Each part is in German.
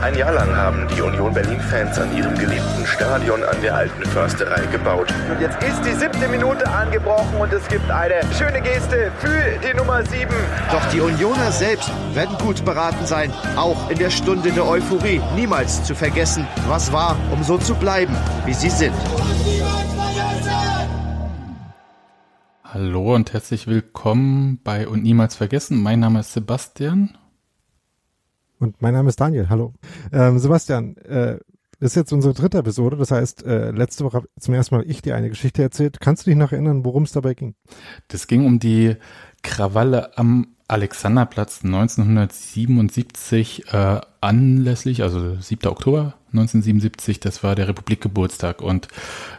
Ein Jahr lang haben die Union Berlin-Fans an ihrem geliebten Stadion an der alten Försterei gebaut. Und jetzt ist die siebte Minute angebrochen und es gibt eine schöne Geste für die Nummer sieben. Doch die Unioner selbst werden gut beraten sein, auch in der Stunde der Euphorie niemals zu vergessen, was war, um so zu bleiben, wie sie sind. Hallo und herzlich willkommen bei Und Niemals Vergessen. Mein Name ist Sebastian. Und mein Name ist Daniel. Hallo. Ähm, Sebastian, äh, das ist jetzt unsere dritte Episode. Das heißt, äh, letzte Woche habe zum ersten Mal ich dir eine Geschichte erzählt. Kannst du dich noch erinnern, worum es dabei ging? Das ging um die Krawalle am Alexanderplatz 1977 äh, anlässlich, also 7. Oktober 1977, das war der Republikgeburtstag und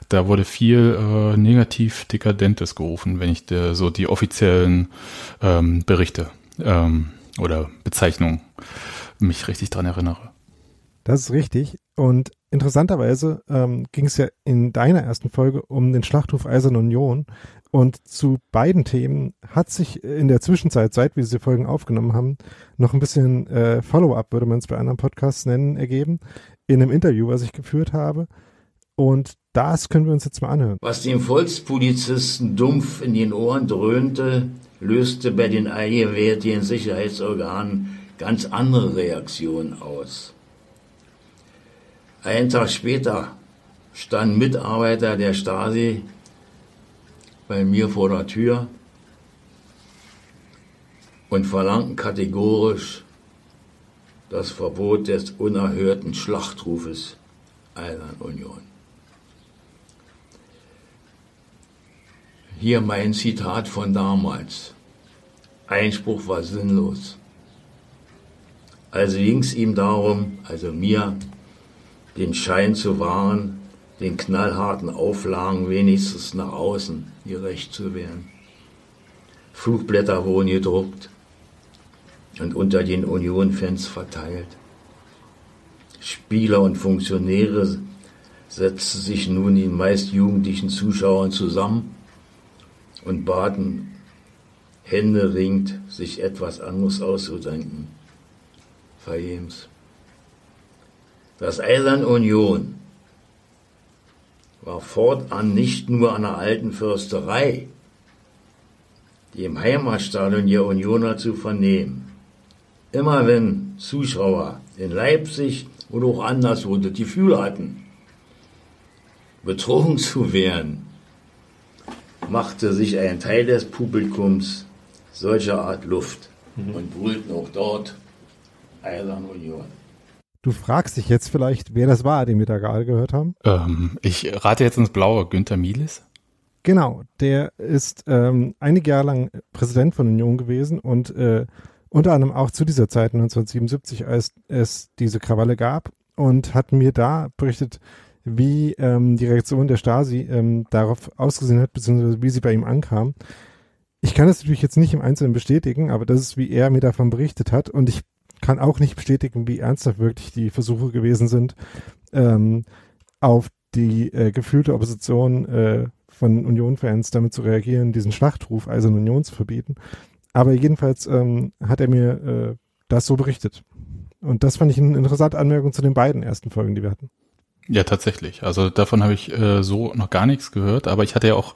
da wurde viel äh, negativ Dekadentes gerufen, wenn ich der, so die offiziellen ähm, Berichte ähm, oder Bezeichnungen mich richtig dran erinnere. Das ist richtig. Und interessanterweise ähm, ging es ja in deiner ersten Folge um den Schlachtruf Eiserne Union. Und zu beiden Themen hat sich in der Zwischenzeit, seit wir diese Folgen aufgenommen haben, noch ein bisschen äh, Follow-up, würde man es bei anderen Podcasts nennen, ergeben. In einem Interview, was ich geführt habe. Und das können wir uns jetzt mal anhören. Was dem Volkspolizisten dumpf in den Ohren dröhnte, löste bei den eingewählten Sicherheitsorganen ganz andere Reaktionen aus. Einen Tag später standen Mitarbeiter der Stasi bei mir vor der Tür und verlangten kategorisch das Verbot des unerhörten Schlachtrufes Eisenunion. Hier mein Zitat von damals. Einspruch war sinnlos. Also ging es ihm darum, also mir, den Schein zu wahren, den knallharten Auflagen wenigstens nach außen gerecht zu werden. Flugblätter wurden gedruckt und unter den Union-Fans verteilt. Spieler und Funktionäre setzten sich nun den meist jugendlichen Zuschauern zusammen und baten händeringend, sich etwas anderes auszudenken. Vergebens. Das Eisern Union war fortan nicht nur an der alten Försterei, die im Heimatstadion der Unioner zu vernehmen. Immer wenn Zuschauer in Leipzig oder auch anderswo das Gefühl hatten, betrogen zu werden, machte sich ein Teil des Publikums solcher Art Luft mhm. und brüllten auch dort Eisern Union. Du fragst dich jetzt vielleicht, wer das war, den wir da gerade gehört haben? Ähm, ich rate jetzt ins Blaue, Günther Mielis. Genau, der ist ähm, einige Jahre lang Präsident von Union gewesen und äh, unter anderem auch zu dieser Zeit 1977, als es diese Krawalle gab und hat mir da berichtet, wie ähm, die Reaktion der Stasi ähm, darauf ausgesehen hat, beziehungsweise wie sie bei ihm ankam. Ich kann das natürlich jetzt nicht im Einzelnen bestätigen, aber das ist, wie er mir davon berichtet hat. Und ich kann auch nicht bestätigen, wie ernsthaft wirklich die Versuche gewesen sind, ähm, auf die äh, gefühlte Opposition äh, von Union-Fans damit zu reagieren, diesen Schlachtruf Eisern Union zu verbieten. Aber jedenfalls ähm, hat er mir äh, das so berichtet. Und das fand ich eine interessante Anmerkung zu den beiden ersten Folgen, die wir hatten. Ja, tatsächlich. Also davon habe ich äh, so noch gar nichts gehört, aber ich hatte ja auch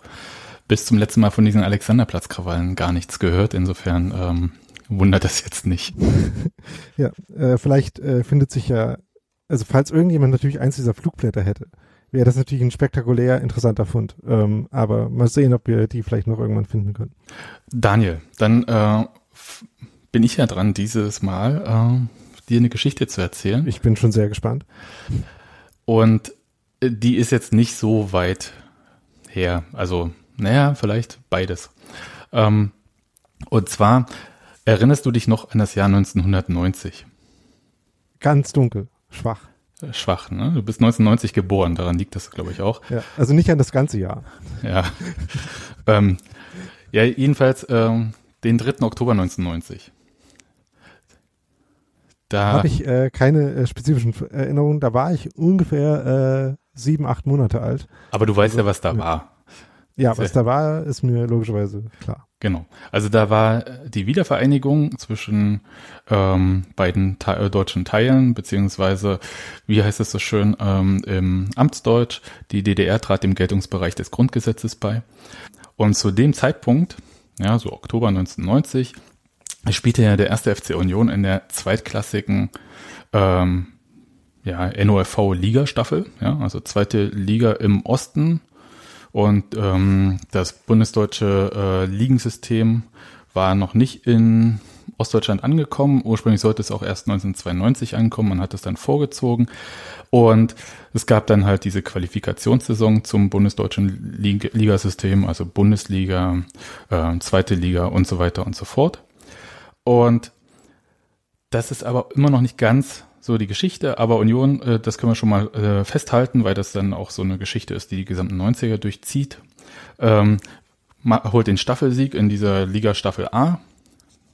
bis zum letzten Mal von diesen Alexanderplatzkrawallen gar nichts gehört. Insofern ähm, wundert das jetzt nicht. ja, äh, vielleicht äh, findet sich ja, also falls irgendjemand natürlich eins dieser Flugblätter hätte, wäre das natürlich ein spektakulär interessanter Fund. Ähm, aber mal sehen, ob wir die vielleicht noch irgendwann finden können. Daniel, dann äh, bin ich ja dran, dieses Mal äh, dir eine Geschichte zu erzählen. Ich bin schon sehr gespannt. Und äh, die ist jetzt nicht so weit her. Also, naja, vielleicht beides. Ähm, und zwar erinnerst du dich noch an das Jahr 1990? ganz dunkel, schwach. Äh, schwach, ne? Du bist 1990 geboren, daran liegt das, glaube ich, auch. Ja, also nicht an das ganze Jahr. Ja. ähm, ja, jedenfalls ähm, den 3. Oktober 1990. Da habe ich äh, keine äh, spezifischen Erinnerungen. Da war ich ungefähr äh, sieben, acht Monate alt. Aber du weißt also, ja, was da war. Ja, was da war, ist mir logischerweise klar. Genau. Also da war die Wiedervereinigung zwischen ähm, beiden te äh, deutschen Teilen, beziehungsweise, wie heißt es so schön, ähm, im Amtsdeutsch, die DDR trat dem Geltungsbereich des Grundgesetzes bei. Und zu dem Zeitpunkt, ja, so Oktober 1990, spielte ja der erste FC Union in der zweitklassigen ähm, ja, NOFV-Liga-Staffel, ja, also zweite Liga im Osten. Und ähm, das bundesdeutsche äh, Ligensystem war noch nicht in Ostdeutschland angekommen. Ursprünglich sollte es auch erst 1992 ankommen. Man hat es dann vorgezogen. Und es gab dann halt diese Qualifikationssaison zum bundesdeutschen Ligasystem, also Bundesliga, äh, zweite Liga und so weiter und so fort. Und das ist aber immer noch nicht ganz so die Geschichte, aber Union, äh, das können wir schon mal äh, festhalten, weil das dann auch so eine Geschichte ist, die die gesamten 90er durchzieht. Ähm, holt den Staffelsieg in dieser Liga Staffel A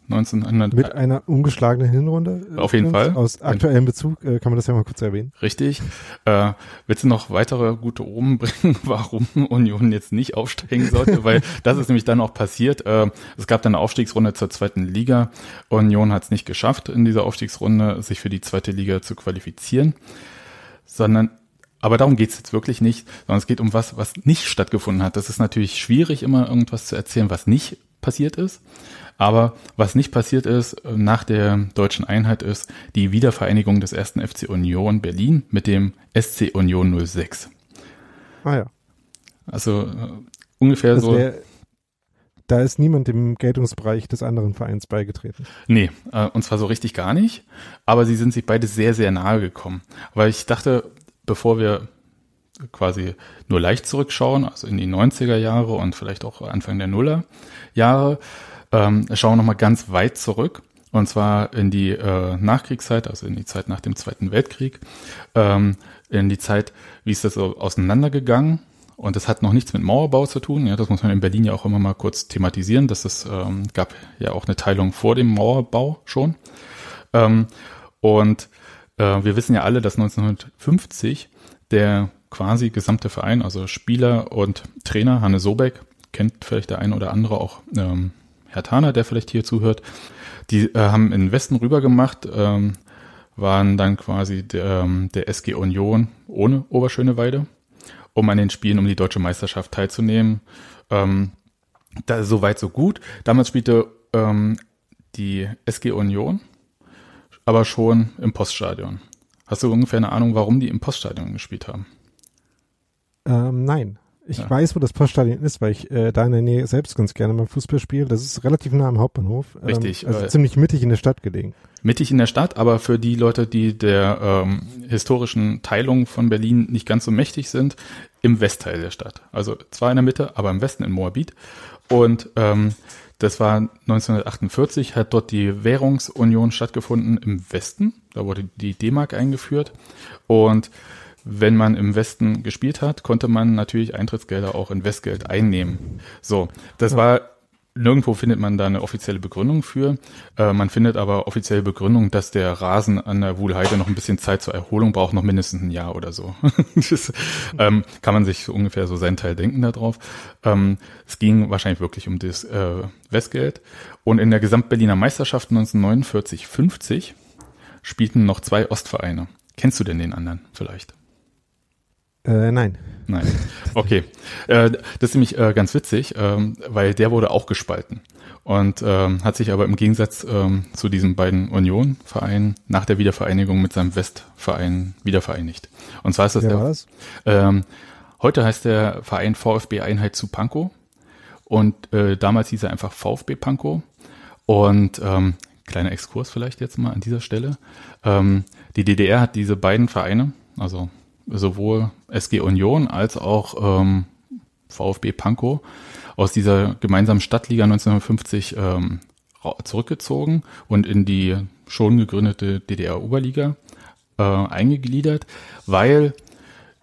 1900 Mit einer ungeschlagenen Hinrunde. Auf jeden Fall. Aus aktuellem Bezug äh, kann man das ja mal kurz erwähnen. Richtig. Äh, willst du noch weitere gute Oben bringen, warum Union jetzt nicht aufsteigen sollte? Weil das ist nämlich dann auch passiert. Äh, es gab dann eine Aufstiegsrunde zur zweiten Liga. Union hat es nicht geschafft, in dieser Aufstiegsrunde sich für die zweite Liga zu qualifizieren, sondern aber darum geht's jetzt wirklich nicht, sondern es geht um was, was nicht stattgefunden hat. Das ist natürlich schwierig, immer irgendwas zu erzählen, was nicht passiert ist. Aber was nicht passiert ist äh, nach der deutschen Einheit ist die Wiedervereinigung des ersten FC Union Berlin mit dem SC Union 06. Ah ja. Also äh, ungefähr also so. Der, da ist niemand dem Geltungsbereich des anderen Vereins beigetreten. Nee, äh, und zwar so richtig gar nicht. Aber sie sind sich beide sehr, sehr nahe gekommen. Weil ich dachte, bevor wir quasi nur leicht zurückschauen, also in die 90er Jahre und vielleicht auch Anfang der Nuller Jahre, ähm, schauen wir nochmal ganz weit zurück. Und zwar in die äh, Nachkriegszeit, also in die Zeit nach dem Zweiten Weltkrieg, ähm, in die Zeit, wie ist das so auseinandergegangen. Und das hat noch nichts mit Mauerbau zu tun. Ja, das muss man in Berlin ja auch immer mal kurz thematisieren. dass es ähm, gab ja auch eine Teilung vor dem Mauerbau schon. Ähm, und äh, wir wissen ja alle, dass 1950 der quasi gesamte Verein, also Spieler und Trainer, Hanne Sobeck, kennt vielleicht der eine oder andere auch ähm, Herr Thaner, der vielleicht hier zuhört, die äh, haben in den Westen rüber gemacht, ähm, waren dann quasi der, ähm, der SG Union ohne Oberschöneweide, um an den Spielen um die deutsche Meisterschaft teilzunehmen. Ähm, da so weit, so gut. Damals spielte ähm, die SG Union, aber schon im Poststadion. Hast du ungefähr eine Ahnung, warum die im Poststadion gespielt haben? Ähm, nein. Ich ja. weiß, wo das Poststadion ist, weil ich äh, da in der Nähe selbst ganz gerne mal Fußball spiele. Das ist relativ nah am Hauptbahnhof. Ähm, Richtig. Also äh, ziemlich mittig in der Stadt gelegen. Mittig in der Stadt, aber für die Leute, die der ähm, historischen Teilung von Berlin nicht ganz so mächtig sind, im Westteil der Stadt. Also zwar in der Mitte, aber im Westen in Moabit. Und ähm, das war 1948, hat dort die Währungsunion stattgefunden im Westen. Da wurde die D-Mark eingeführt. Und wenn man im Westen gespielt hat, konnte man natürlich Eintrittsgelder auch in Westgeld einnehmen. So, das war Nirgendwo findet man da eine offizielle Begründung für. Äh, man findet aber offizielle Begründung, dass der Rasen an der Wuhlheide noch ein bisschen Zeit zur Erholung braucht, noch mindestens ein Jahr oder so. das, ähm, kann man sich so ungefähr so seinen Teil denken darauf. Ähm, es ging wahrscheinlich wirklich um das äh, Westgeld. Und in der Gesamtberliner Meisterschaft 1949-50 spielten noch zwei Ostvereine. Kennst du denn den anderen vielleicht? Äh, nein. Nein. Okay. äh, das ist nämlich äh, ganz witzig, ähm, weil der wurde auch gespalten und ähm, hat sich aber im Gegensatz ähm, zu diesen beiden Union-Vereinen nach der Wiedervereinigung mit seinem Westverein wiedervereinigt. Und zwar ist das, ja, der, ähm, heute heißt der Verein VfB Einheit zu Pankow und äh, damals hieß er einfach VfB Pankow und ähm, kleiner Exkurs vielleicht jetzt mal an dieser Stelle. Ähm, die DDR hat diese beiden Vereine, also sowohl SG Union als auch ähm, VfB Pankow aus dieser gemeinsamen Stadtliga 1950 ähm, zurückgezogen und in die schon gegründete DDR-Oberliga äh, eingegliedert, weil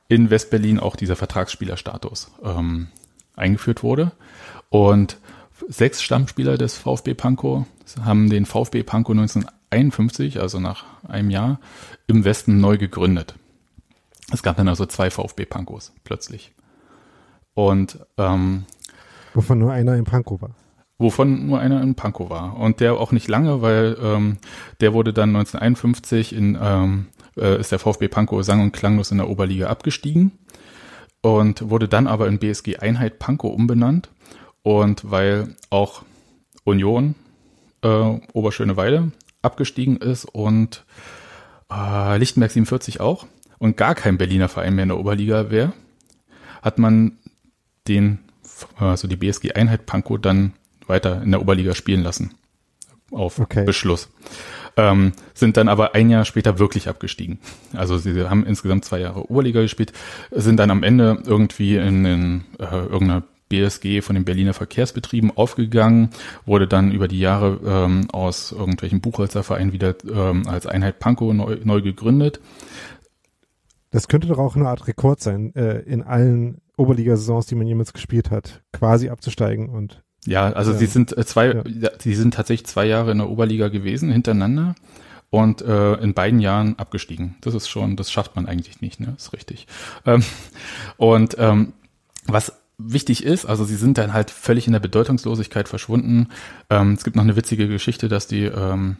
in Westberlin auch dieser Vertragsspielerstatus ähm, eingeführt wurde. Und sechs Stammspieler des VfB Pankow haben den VfB Pankow 1951, also nach einem Jahr, im Westen neu gegründet. Es gab dann also zwei VfB Pankows plötzlich. Und ähm, wovon nur einer in Pankow war. Wovon nur einer in Pankow war. Und der auch nicht lange, weil ähm, der wurde dann 1951 in ähm, äh, ist der VfB Pankow sang- und klanglos in der Oberliga abgestiegen und wurde dann aber in BSG Einheit Pankow umbenannt. Und weil auch Union äh, Oberschöneweide abgestiegen ist und äh, Lichtenberg 47 auch und gar kein Berliner Verein mehr in der Oberliga wäre, hat man den, also die BSG Einheit Pankow dann weiter in der Oberliga spielen lassen. Auf okay. Beschluss. Ähm, sind dann aber ein Jahr später wirklich abgestiegen. Also sie haben insgesamt zwei Jahre Oberliga gespielt, sind dann am Ende irgendwie in, in äh, irgendeiner BSG von den Berliner Verkehrsbetrieben aufgegangen, wurde dann über die Jahre ähm, aus irgendwelchen Buchholzervereinen wieder ähm, als Einheit Pankow neu, neu gegründet. Das könnte doch auch eine Art Rekord sein, äh, in allen Oberligasaisons, die man jemals gespielt hat, quasi abzusteigen und ja, also ja. sie sind äh, zwei, ja. sie sind tatsächlich zwei Jahre in der Oberliga gewesen hintereinander und äh, in beiden Jahren abgestiegen. Das ist schon, das schafft man eigentlich nicht, ne? Ist richtig. Ähm, und ähm, was wichtig ist, also sie sind dann halt völlig in der Bedeutungslosigkeit verschwunden. Ähm, es gibt noch eine witzige Geschichte, dass die ähm,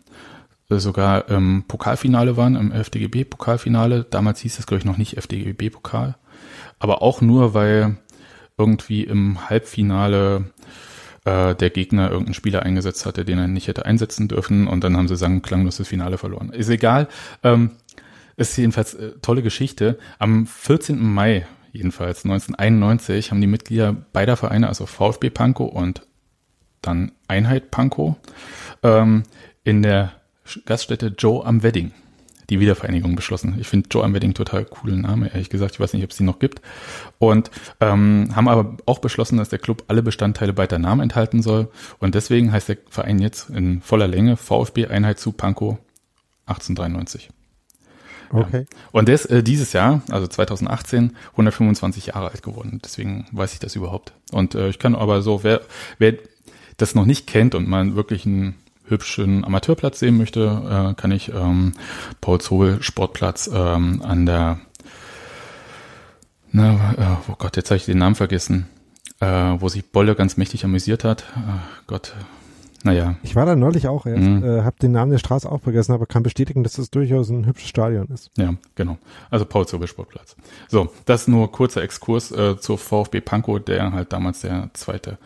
sogar im Pokalfinale waren, im FDGB-Pokalfinale. Damals hieß es, glaube ich, noch nicht FDGB-Pokal. Aber auch nur, weil irgendwie im Halbfinale äh, der Gegner irgendeinen Spieler eingesetzt hatte, den er nicht hätte einsetzen dürfen und dann haben sie sagen klanglos das Finale verloren. Ist egal. Ähm, ist jedenfalls äh, tolle Geschichte. Am 14. Mai jedenfalls 1991 haben die Mitglieder beider Vereine, also VfB Pankow und dann Einheit Pankow, ähm, in der Gaststätte Joe am Wedding die Wiedervereinigung beschlossen. Ich finde Joe am Wedding total coolen Name, ehrlich gesagt. Ich weiß nicht, ob es die noch gibt. Und ähm, haben aber auch beschlossen, dass der Club alle Bestandteile beider Namen enthalten soll. Und deswegen heißt der Verein jetzt in voller Länge VfB Einheit zu Pankow 1893. Okay. Ja. Und der ist äh, dieses Jahr, also 2018, 125 Jahre alt geworden. Deswegen weiß ich das überhaupt. Und äh, ich kann aber so, wer, wer das noch nicht kennt und man wirklich einen hübschen Amateurplatz sehen möchte, äh, kann ich ähm, Paul Zohl Sportplatz ähm, an der, na, äh, oh Gott, jetzt habe ich den Namen vergessen, äh, wo sich Bolle ganz mächtig amüsiert hat. Äh, Gott, naja. Ich war da neulich auch erst, mhm. äh, habe den Namen der Straße auch vergessen, aber kann bestätigen, dass das durchaus ein hübsches Stadion ist. Ja, genau. Also Paul Zobel Sportplatz. So, das nur kurzer Exkurs äh, zur VfB Pankow, der halt damals der zweite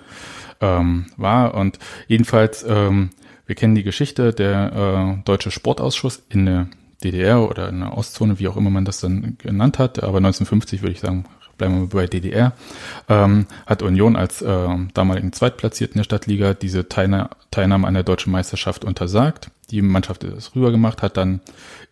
ähm, war. Und jedenfalls ähm, wir kennen die Geschichte, der äh, Deutsche Sportausschuss in der DDR oder in der Ostzone, wie auch immer man das dann genannt hat, aber 1950 würde ich sagen, bleiben wir bei DDR, ähm, hat Union als äh, damaligen Zweitplatzierten der Stadtliga diese Teilna Teilnahme an der deutschen Meisterschaft untersagt. Die Mannschaft ist rübergemacht, hat dann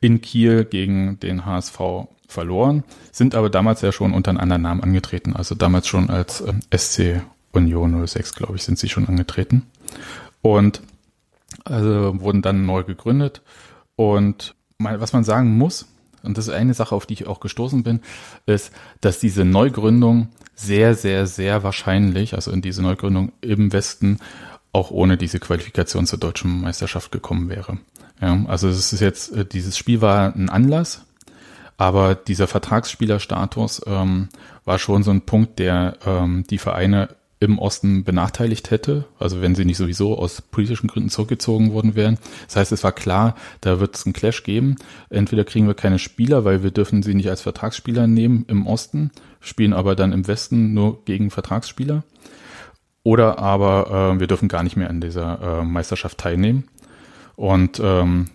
in Kiel gegen den HSV verloren, sind aber damals ja schon unter einem anderen Namen angetreten, also damals schon als äh, SC Union 06, glaube ich, sind sie schon angetreten. Und also wurden dann neu gegründet. Und was man sagen muss, und das ist eine Sache, auf die ich auch gestoßen bin, ist, dass diese Neugründung sehr, sehr, sehr wahrscheinlich, also in diese Neugründung im Westen, auch ohne diese Qualifikation zur deutschen Meisterschaft gekommen wäre. Ja, also es ist jetzt, äh, dieses Spiel war ein Anlass, aber dieser Vertragsspielerstatus ähm, war schon so ein Punkt, der ähm, die Vereine im Osten benachteiligt hätte, also wenn sie nicht sowieso aus politischen Gründen zurückgezogen worden wären. Das heißt, es war klar, da wird es einen Clash geben. Entweder kriegen wir keine Spieler, weil wir dürfen sie nicht als Vertragsspieler nehmen im Osten, spielen aber dann im Westen nur gegen Vertragsspieler. Oder aber äh, wir dürfen gar nicht mehr an dieser äh, Meisterschaft teilnehmen. Und ähm,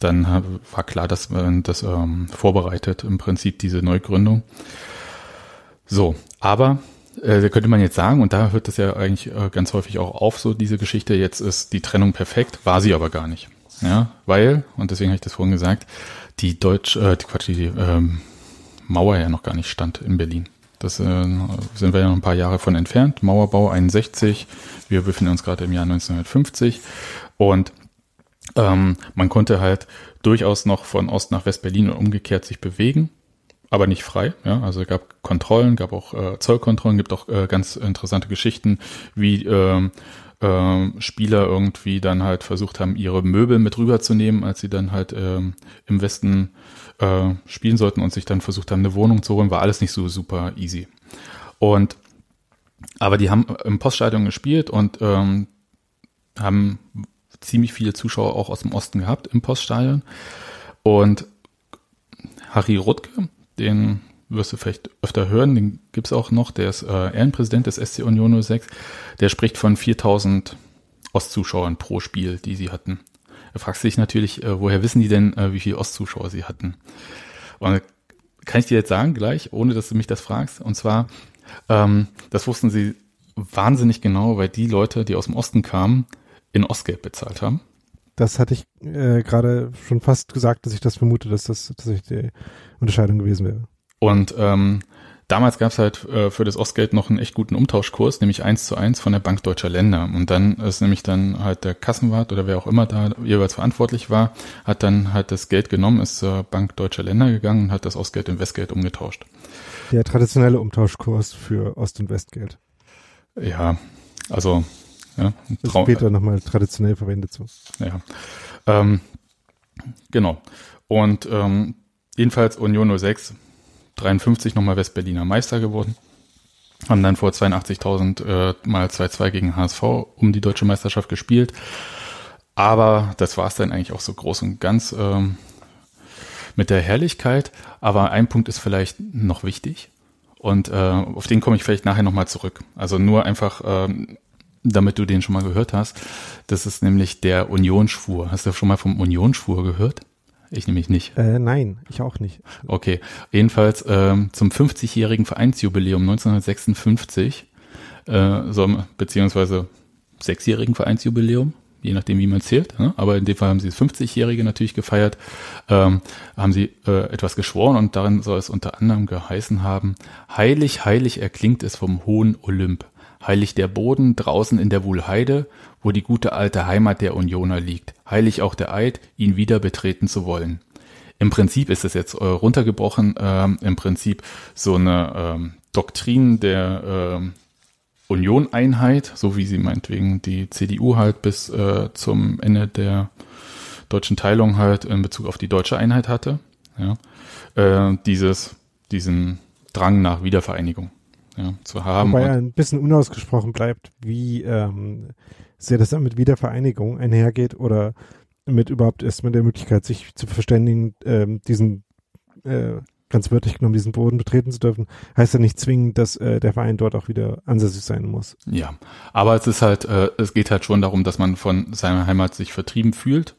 dann war klar, dass man das ähm, vorbereitet, im Prinzip diese Neugründung. So, aber äh, könnte man jetzt sagen, und da hört das ja eigentlich äh, ganz häufig auch auf, so diese Geschichte, jetzt ist die Trennung perfekt, war sie aber gar nicht. Ja, weil, und deswegen habe ich das vorhin gesagt, die Deutsch, äh, die Quatsch, die ähm, Mauer ja noch gar nicht stand in Berlin. Das äh, sind wir ja noch ein paar Jahre von entfernt. Mauerbau 61, wir befinden uns gerade im Jahr 1950 und Ähm, man konnte halt durchaus noch von Ost nach West-Berlin und umgekehrt sich bewegen, aber nicht frei. Ja? Also gab Kontrollen, gab auch äh, Zollkontrollen, gibt auch äh, ganz interessante Geschichten, wie ähm, äh, Spieler irgendwie dann halt versucht haben, ihre Möbel mit rüberzunehmen, als sie dann halt ähm, im Westen äh, spielen sollten und sich dann versucht haben, eine Wohnung zu holen, war alles nicht so super easy. Und aber die haben im Poststadion gespielt und ähm, haben ziemlich viele Zuschauer auch aus dem Osten gehabt im Poststadion. Und Harry Rutke, den wirst du vielleicht öfter hören, den gibt's auch noch, der ist äh, Ehrenpräsident des SC Union 06, der spricht von 4000 Ostzuschauern pro Spiel, die sie hatten. Er fragt sich natürlich, äh, woher wissen die denn, äh, wie viele Ostzuschauer sie hatten? Und kann ich dir jetzt sagen gleich, ohne dass du mich das fragst, und zwar, ähm, das wussten sie wahnsinnig genau, weil die Leute, die aus dem Osten kamen, in Ostgeld bezahlt haben. Das hatte ich äh, gerade schon fast gesagt, dass ich das vermute, dass das tatsächlich die Unterscheidung gewesen wäre. Und ähm, damals gab es halt äh, für das Ostgeld noch einen echt guten Umtauschkurs, nämlich eins zu eins von der Bank Deutscher Länder. Und dann ist nämlich dann halt der Kassenwart oder wer auch immer da jeweils verantwortlich war, hat dann halt das Geld genommen, ist zur Bank Deutscher Länder gegangen und hat das Ostgeld in Westgeld umgetauscht. Der traditionelle Umtauschkurs für Ost- und Westgeld. Ja, also ja, das später nochmal traditionell verwendet so. Ja, ähm, genau. Und ähm, jedenfalls Union 06 53 nochmal Westberliner Meister geworden. Haben dann vor 82.000 äh, mal 2-2 gegen HSV um die deutsche Meisterschaft gespielt. Aber das war es dann eigentlich auch so groß und ganz ähm, mit der Herrlichkeit. Aber ein Punkt ist vielleicht noch wichtig. Und äh, auf den komme ich vielleicht nachher nochmal zurück. Also nur einfach, ähm, damit du den schon mal gehört hast. Das ist nämlich der Unionsschwur. Hast du schon mal vom Unionsschwur gehört? Ich nämlich nicht. Äh, nein, ich auch nicht. Okay, jedenfalls ähm, zum 50-jährigen Vereinsjubiläum 1956, äh, so, beziehungsweise sechsjährigen Vereinsjubiläum, je nachdem, wie man zählt. Ne? Aber in dem Fall haben sie das 50-jährige natürlich gefeiert, ähm, haben sie äh, etwas geschworen und darin soll es unter anderem geheißen haben, heilig, heilig erklingt es vom hohen Olymp, heilig der Boden draußen in der Wuhlheide wo die gute alte Heimat der Unioner liegt. Heilig auch der Eid, ihn wieder betreten zu wollen. Im Prinzip ist es jetzt äh, runtergebrochen, äh, im Prinzip so eine äh, Doktrin der äh, Unioneinheit, so wie sie meinetwegen die CDU halt bis äh, zum Ende der deutschen Teilung halt in Bezug auf die deutsche Einheit hatte. Ja. Äh, dieses, diesen Drang nach Wiedervereinigung ja, zu haben. Wobei ein bisschen unausgesprochen bleibt, wie ähm, sehr das dann mit Wiedervereinigung einhergeht oder mit überhaupt erstmal der Möglichkeit, sich zu verständigen, ähm, diesen äh, ganz wörtlich genommen diesen Boden betreten zu dürfen, heißt ja nicht zwingend, dass äh, der Verein dort auch wieder ansässig sein muss. Ja, aber es ist halt, äh, es geht halt schon darum, dass man von seiner Heimat sich vertrieben fühlt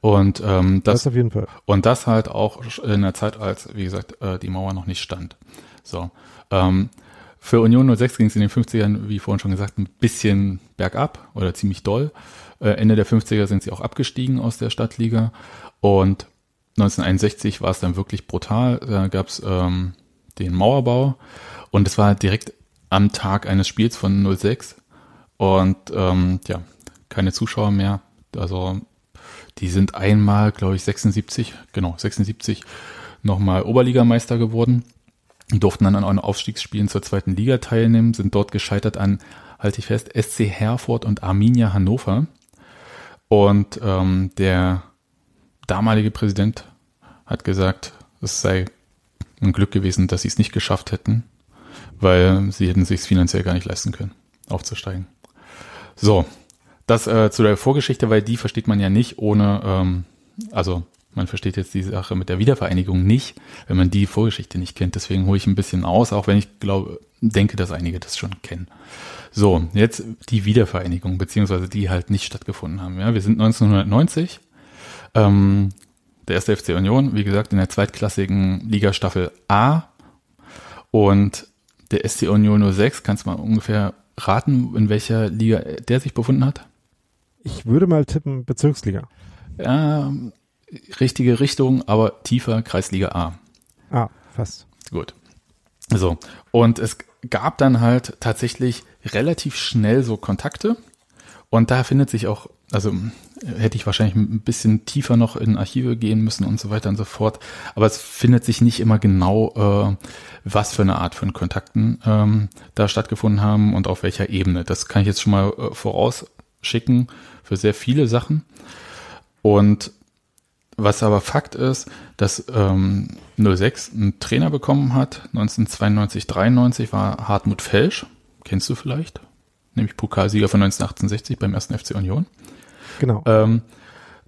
und ähm, das, das auf jeden Fall und das halt auch in der Zeit, als wie gesagt äh, die Mauer noch nicht stand. So, ähm, für Union 06 ging es in den 50ern, wie vorhin schon gesagt, ein bisschen bergab oder ziemlich doll. Äh, Ende der 50er sind sie auch abgestiegen aus der Stadtliga und 1961 war es dann wirklich brutal. Da gab es ähm, den Mauerbau und es war direkt am Tag eines Spiels von 06 und ähm, ja, keine Zuschauer mehr. Also die sind einmal, glaube ich, 76, genau, 76 nochmal Oberligameister geworden durften dann an Aufstiegsspielen zur zweiten Liga teilnehmen, sind dort gescheitert an, halte ich fest, SC Herford und Arminia Hannover. Und ähm, der damalige Präsident hat gesagt, es sei ein Glück gewesen, dass sie es nicht geschafft hätten, weil sie hätten sich finanziell gar nicht leisten können, aufzusteigen. So, das äh, zu der Vorgeschichte, weil die versteht man ja nicht ohne, ähm, also man versteht jetzt die Sache mit der Wiedervereinigung nicht, wenn man die Vorgeschichte nicht kennt. Deswegen hole ich ein bisschen aus, auch wenn ich glaube, denke, dass einige das schon kennen. So, jetzt die Wiedervereinigung, beziehungsweise die halt nicht stattgefunden haben. Ja, wir sind 1990. Ähm, der erste FC Union, wie gesagt, in der zweitklassigen Ligastaffel A. Und der SC Union 06, kannst du mal ungefähr raten, in welcher Liga der sich befunden hat? Ich würde mal tippen, Bezirksliga. Ja, richtige Richtung, aber tiefer Kreisliga A. Ah, fast. Gut. So. Und es gab dann halt tatsächlich relativ schnell so Kontakte. Und da findet sich auch, also hätte ich wahrscheinlich ein bisschen tiefer noch in Archive gehen müssen und so weiter und so fort. Aber es findet sich nicht immer genau, äh, was für eine Art von Kontakten ähm, da stattgefunden haben und auf welcher Ebene. Das kann ich jetzt schon mal äh, vorausschicken für sehr viele Sachen. Und was aber Fakt ist, dass ähm, 06 einen Trainer bekommen hat, 1992, 93 war Hartmut Felsch, kennst du vielleicht? Nämlich Pokalsieger von 1968 beim ersten FC Union. Genau. Ähm,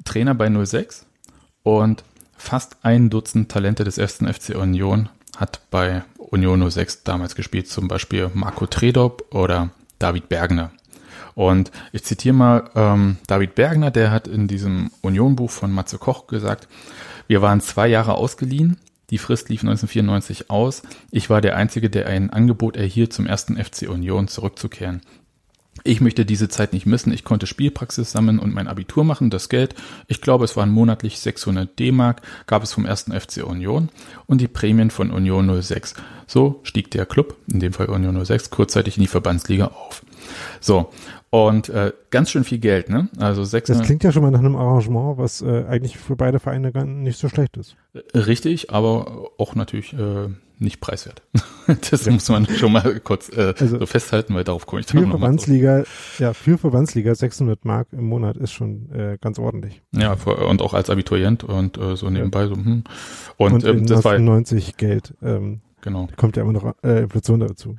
Trainer bei 06 und fast ein Dutzend Talente des ersten FC Union hat bei Union 06 damals gespielt, zum Beispiel Marco Tredop oder David Bergner. Und ich zitiere mal ähm, David Bergner, der hat in diesem Union-Buch von Matze Koch gesagt, wir waren zwei Jahre ausgeliehen, die Frist lief 1994 aus. Ich war der Einzige, der ein Angebot erhielt, zum ersten FC Union zurückzukehren. Ich möchte diese Zeit nicht missen. Ich konnte Spielpraxis sammeln und mein Abitur machen. Das Geld, ich glaube, es waren monatlich 600 D-Mark, gab es vom ersten FC Union und die Prämien von Union 06. So stieg der Club, in dem Fall Union 06, kurzzeitig in die Verbandsliga auf. So, und äh, ganz schön viel Geld, ne? Also 600. Das klingt ja schon mal nach einem Arrangement, was äh, eigentlich für beide Vereine gar nicht so schlecht ist. Richtig, aber auch natürlich äh, nicht preiswert. das ja. muss man schon mal kurz äh, also, so festhalten, weil darauf komme ich dann noch Verbandsliga, ja, für Verbandsliga 600 Mark im Monat ist schon äh, ganz ordentlich. Ja, und auch als Abiturient und äh, so nebenbei so. Hm. Und, und ähm, das war 90 Geld. Ähm, Genau. Da kommt ja immer noch äh, Inflation dazu.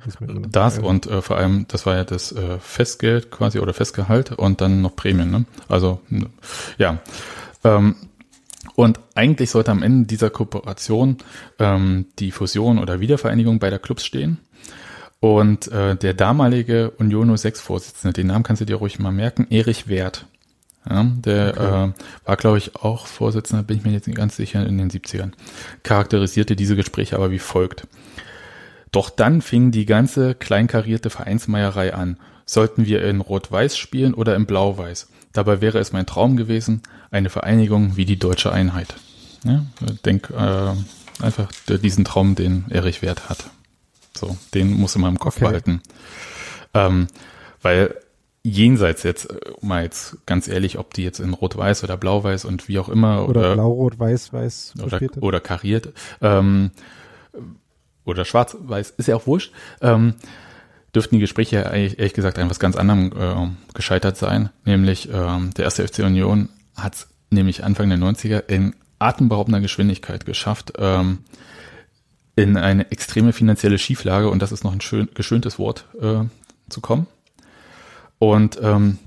Das und äh, vor allem, das war ja das äh, Festgeld quasi oder Festgehalt und dann noch Prämien. Ne? Also ja. Ähm, und eigentlich sollte am Ende dieser Kooperation ähm, die Fusion oder Wiedervereinigung beider Clubs stehen. Und äh, der damalige Union 06 Vorsitzende, den Namen kannst du dir ruhig mal merken, Erich Wert. Ja, der okay. äh, war, glaube ich, auch Vorsitzender, bin ich mir jetzt nicht ganz sicher, in den 70ern. Charakterisierte diese Gespräche aber wie folgt. Doch dann fing die ganze kleinkarierte Vereinsmeierei an. Sollten wir in Rot-Weiß spielen oder in Blau-Weiß? Dabei wäre es mein Traum gewesen, eine Vereinigung wie die deutsche Einheit. Ja, denk äh, einfach diesen Traum, den Erich Wert hat. So, den muss man im Kopf okay. behalten. Ähm, weil jenseits jetzt, äh, mal jetzt ganz ehrlich, ob die jetzt in Rot-Weiß oder Blau-Weiß und wie auch immer oder, oder Blau-Rot-Weiß-Weiß oder, oder kariert ähm, oder Schwarz-Weiß, ist ja auch wurscht, ähm, dürften die Gespräche eigentlich, ehrlich gesagt an was ganz anderem äh, gescheitert sein, nämlich ähm, der erste FC Union hat es nämlich Anfang der 90er in atemberaubender Geschwindigkeit geschafft, ähm, in eine extreme finanzielle Schieflage, und das ist noch ein schön geschöntes Wort, äh, zu kommen. Und ähm,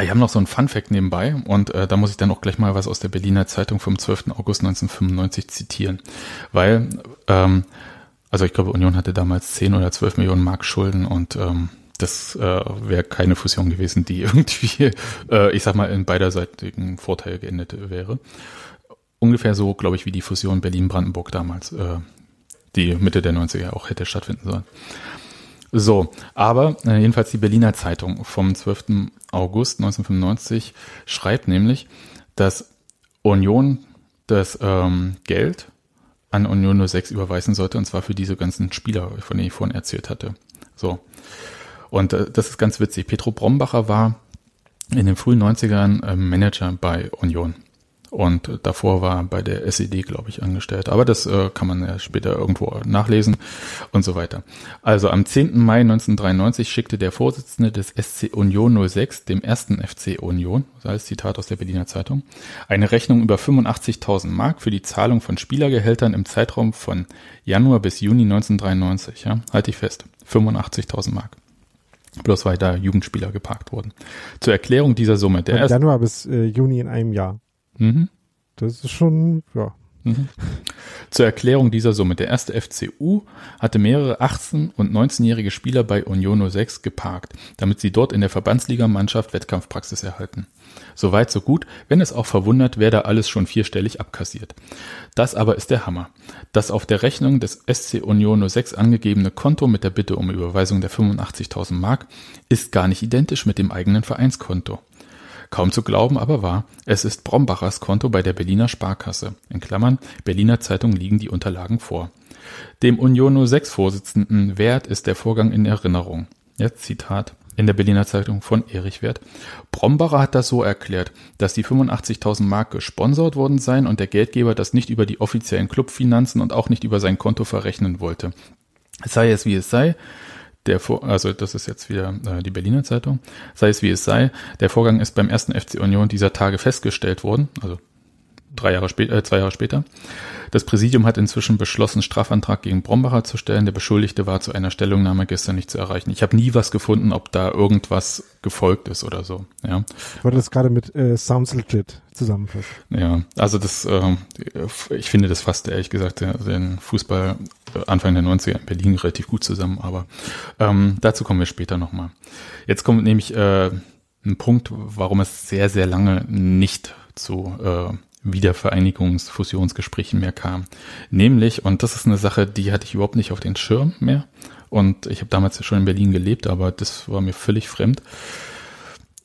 ich habe noch so ein Fun Fact nebenbei und äh, da muss ich dann auch gleich mal was aus der Berliner Zeitung vom 12. August 1995 zitieren, weil ähm, also ich glaube Union hatte damals 10 oder 12 Millionen Mark Schulden und ähm, das äh, wäre keine Fusion gewesen, die irgendwie, äh, ich sag mal, in beiderseitigen Vorteil geendet wäre. Ungefähr so, glaube ich, wie die Fusion Berlin-Brandenburg damals, äh, die Mitte der 90er auch hätte stattfinden sollen. So, aber äh, jedenfalls die Berliner Zeitung vom 12. August 1995 schreibt nämlich, dass Union das ähm, Geld an Union 06 überweisen sollte, und zwar für diese ganzen Spieler, von denen ich vorhin erzählt hatte. So. Und äh, das ist ganz witzig. Petro Brombacher war in den frühen 90ern äh, Manager bei Union. Und davor war bei der SED, glaube ich, angestellt. Aber das äh, kann man ja später irgendwo nachlesen und so weiter. Also am 10. Mai 1993 schickte der Vorsitzende des SC Union 06, dem ersten FC Union, das heißt Zitat aus der Berliner Zeitung, eine Rechnung über 85.000 Mark für die Zahlung von Spielergehältern im Zeitraum von Januar bis Juni 1993. Ja, halte ich fest. 85.000 Mark. Bloß weil da Jugendspieler geparkt wurden. Zur Erklärung dieser Summe. Der Januar bis äh, Juni in einem Jahr. Mhm. Das ist schon, ja. Mhm. Zur Erklärung dieser Summe. Der erste FCU hatte mehrere 18- und 19-jährige Spieler bei Union 06 geparkt, damit sie dort in der Verbandsligamannschaft Wettkampfpraxis erhalten. Soweit so gut, wenn es auch verwundert, wer da alles schon vierstellig abkassiert. Das aber ist der Hammer. Das auf der Rechnung des SC Union 06 angegebene Konto mit der Bitte um Überweisung der 85.000 Mark ist gar nicht identisch mit dem eigenen Vereinskonto. Kaum zu glauben, aber wahr, es ist Brombachers Konto bei der Berliner Sparkasse. In Klammern, Berliner Zeitung liegen die Unterlagen vor. Dem Union 06 Vorsitzenden Wert ist der Vorgang in Erinnerung. Jetzt Zitat. in der Berliner Zeitung von Erich Wert. Brombacher hat das so erklärt, dass die 85.000 Mark gesponsert worden seien und der Geldgeber das nicht über die offiziellen Clubfinanzen und auch nicht über sein Konto verrechnen wollte. Sei es wie es sei, der Vor also das ist jetzt wieder äh, die Berliner Zeitung, sei es wie es sei, der Vorgang ist beim ersten FC Union dieser Tage festgestellt worden, also drei Jahre später, äh, zwei Jahre später. Das Präsidium hat inzwischen beschlossen, Strafantrag gegen Brombacher zu stellen. Der Beschuldigte war zu einer Stellungnahme gestern nicht zu erreichen. Ich habe nie was gefunden, ob da irgendwas gefolgt ist oder so. Ja. Ich wollte das gerade mit äh, Sounds Legit zusammenfassen. Ja, also das, äh, ich finde, das fasst ehrlich gesagt den Fußball Anfang der 90er in Berlin relativ gut zusammen, aber ähm, dazu kommen wir später nochmal. Jetzt kommt nämlich äh, ein Punkt, warum es sehr, sehr lange nicht zu äh, Wiedervereinigungsfusionsgesprächen mehr kam. Nämlich, und das ist eine Sache, die hatte ich überhaupt nicht auf den Schirm mehr. Und ich habe damals schon in Berlin gelebt, aber das war mir völlig fremd.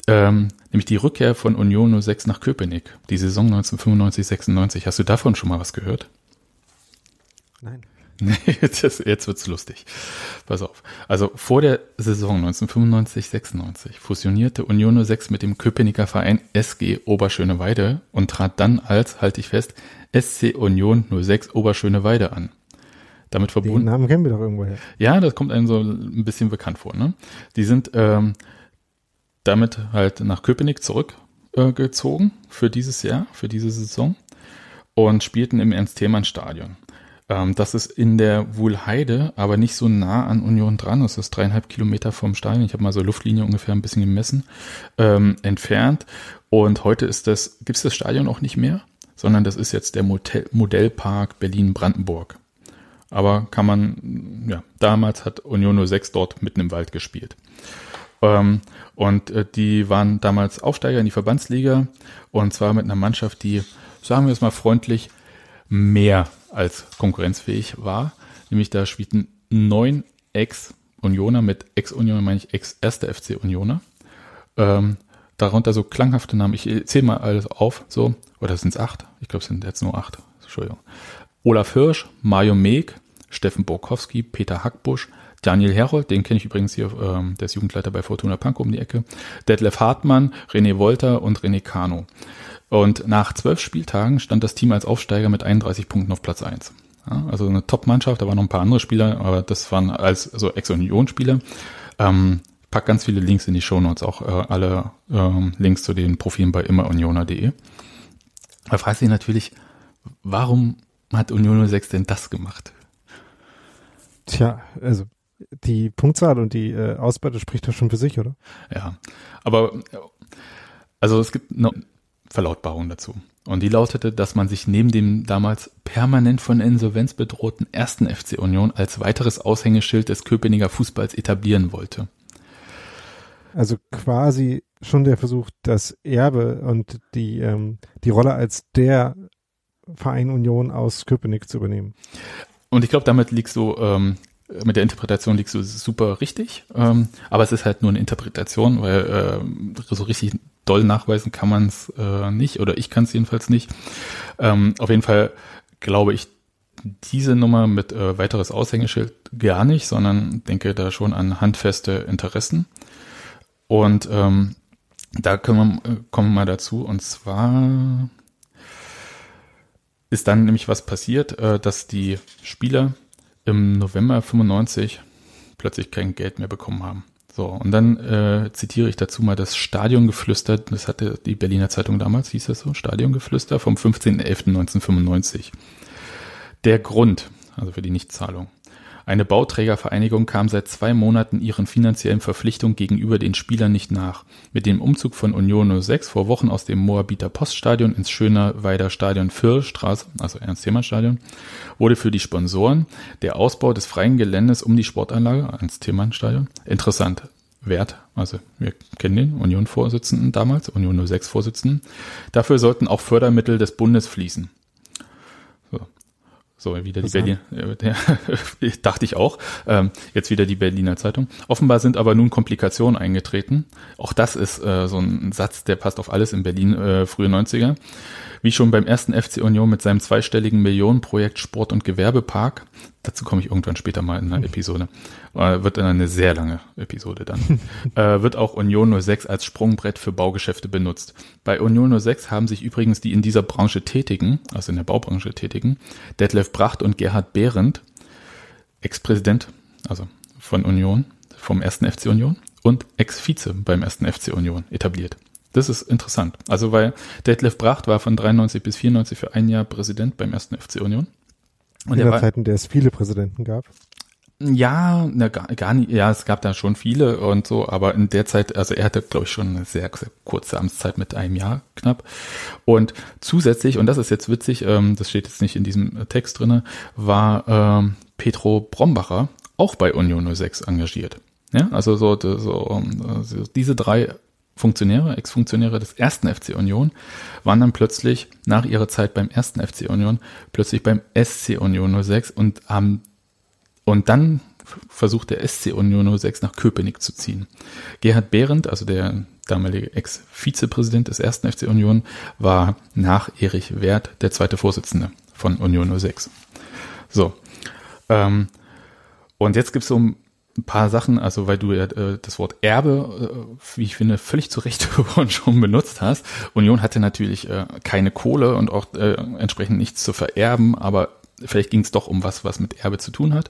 Ähm, nämlich die Rückkehr von Union 06 nach Köpenick, die Saison 1995-96. Hast du davon schon mal was gehört? Nein. jetzt, jetzt wird's lustig. Pass auf. Also vor der Saison 1995-96 fusionierte Union 06 mit dem Köpenicker Verein SG Oberschöneweide und trat dann als, halte ich fest, SC Union 06 Oberschöneweide an. Damit verbunden. Den Namen kennen wir doch irgendwoher. Ja, das kommt einem so ein bisschen bekannt vor. Ne? Die sind ähm, damit halt nach Köpenick zurückgezogen äh, für dieses Jahr, für diese Saison und spielten im Ernst-Thälmann-Stadion. Ähm, das ist in der Wuhlheide, aber nicht so nah an Union dran. Das ist dreieinhalb Kilometer vom Stadion. Ich habe mal so Luftlinie ungefähr ein bisschen gemessen, ähm, entfernt. Und heute ist das, gibt es das Stadion auch nicht mehr, sondern das ist jetzt der Modell, Modellpark Berlin-Brandenburg. Aber kann man, ja, damals hat Union 06 dort mitten im Wald gespielt. Ähm, und äh, die waren damals Aufsteiger in die Verbandsliga und zwar mit einer Mannschaft, die, sagen wir es mal freundlich, mehr als konkurrenzfähig war. Nämlich da spielten neun Ex-Unioner, mit Ex-Unioner meine ich Ex-Erste FC Unioner. Ähm, darunter so klanghafte Namen, ich zähle mal alles auf, so, oder sind es acht? Ich glaube, es sind jetzt nur acht. Entschuldigung. Olaf Hirsch, Mario Meek, Steffen Borkowski, Peter Hackbusch, Daniel Herold, den kenne ich übrigens hier, ähm, der ist Jugendleiter bei Fortuna Pankow um die Ecke, Detlef Hartmann, René Wolter und René Kano. Und nach zwölf Spieltagen stand das Team als Aufsteiger mit 31 Punkten auf Platz 1. Ja, also eine Top-Mannschaft, da waren noch ein paar andere Spieler, aber das waren als so Ex-Union-Spieler. Ähm, pack ganz viele Links in die Show Notes, auch äh, alle ähm, Links zu den Profilen bei immerunioner.de. Da fragt sich natürlich, warum hat Union 06 denn das gemacht? Tja, also die Punktzahl und die äh, Ausbeute spricht doch schon für sich, oder? Ja, aber also es gibt noch Verlautbarung dazu. Und die lautete, dass man sich neben dem damals permanent von Insolvenz bedrohten ersten FC Union als weiteres Aushängeschild des Köpenicker Fußballs etablieren wollte. Also quasi schon der Versuch, das Erbe und die, ähm, die Rolle als der Verein Union aus Köpenick zu übernehmen. Und ich glaube, damit liegst du, ähm, mit der Interpretation liegst du super richtig. Ähm, aber es ist halt nur eine Interpretation, weil äh, so richtig doll nachweisen kann man es äh, nicht oder ich kann es jedenfalls nicht. Ähm, auf jeden Fall glaube ich diese Nummer mit äh, weiteres Aushängeschild gar nicht, sondern denke da schon an handfeste Interessen. Und ähm, da können wir, äh, kommen wir mal dazu. Und zwar ist dann nämlich was passiert, äh, dass die Spieler im November 95 plötzlich kein Geld mehr bekommen haben. So, und dann äh, zitiere ich dazu mal das Stadiongeflüster, das hatte die Berliner Zeitung damals, hieß das so, Stadiongeflüster vom 15.11.1995. Der Grund, also für die Nichtzahlung. Eine Bauträgervereinigung kam seit zwei Monaten ihren finanziellen Verpflichtungen gegenüber den Spielern nicht nach. Mit dem Umzug von Union 06 vor Wochen aus dem Moabiter Poststadion ins Schönerweider Stadion Fürstraße, also Ernst-Thiemann-Stadion, wurde für die Sponsoren der Ausbau des freien Geländes um die Sportanlage, Ernst-Thiemann-Stadion, interessant wert. Also wir kennen den Union-Vorsitzenden damals, Union 06-Vorsitzenden. Dafür sollten auch Fördermittel des Bundes fließen. So. Wieder die Berlin, äh, dachte ich auch. Ähm, jetzt wieder die Berliner Zeitung. Offenbar sind aber nun Komplikationen eingetreten. Auch das ist äh, so ein Satz, der passt auf alles in Berlin, äh, frühe 90er. Wie schon beim ersten FC Union mit seinem zweistelligen Millionenprojekt Sport- und Gewerbepark. Dazu komme ich irgendwann später mal in einer Episode. Äh, wird dann eine sehr lange Episode dann. äh, wird auch Union 06 als Sprungbrett für Baugeschäfte benutzt. Bei Union 06 haben sich übrigens die in dieser Branche tätigen, also in der Baubranche tätigen, Detlef Bracht und Gerhard Behrendt, Ex-Präsident, also von Union, vom ersten FC Union und Ex-Vize beim ersten FC Union etabliert. Das ist interessant. Also weil Detlef Bracht war von 93 bis 94 für ein Jahr Präsident beim ersten FC Union. Und in der Zeit, in der es viele Präsidenten gab. Ja, na, gar, gar nicht, ja, es gab da schon viele und so, aber in der Zeit, also er hatte, glaube ich, schon eine sehr, sehr kurze Amtszeit mit einem Jahr knapp. Und zusätzlich, und das ist jetzt witzig, ähm, das steht jetzt nicht in diesem Text drinne, war ähm, Petro Brombacher auch bei Union 06 engagiert. Ja, also so, so, so diese drei Funktionäre, Ex-Funktionäre des ersten FC Union, waren dann plötzlich nach ihrer Zeit beim ersten FC Union plötzlich beim SC Union 06 und haben und dann versucht der SC Union 06 nach Köpenick zu ziehen. Gerhard Behrendt, also der damalige Ex-Vizepräsident des ersten FC Union, war nach Erich Wert der zweite Vorsitzende von Union 06. So. Ähm, und jetzt gibt es so ein paar Sachen, also weil du ja äh, das Wort Erbe, äh, wie ich finde, völlig zu Recht schon benutzt hast. Union hatte natürlich äh, keine Kohle und auch äh, entsprechend nichts zu vererben, aber vielleicht ging es doch um was, was mit Erbe zu tun hat.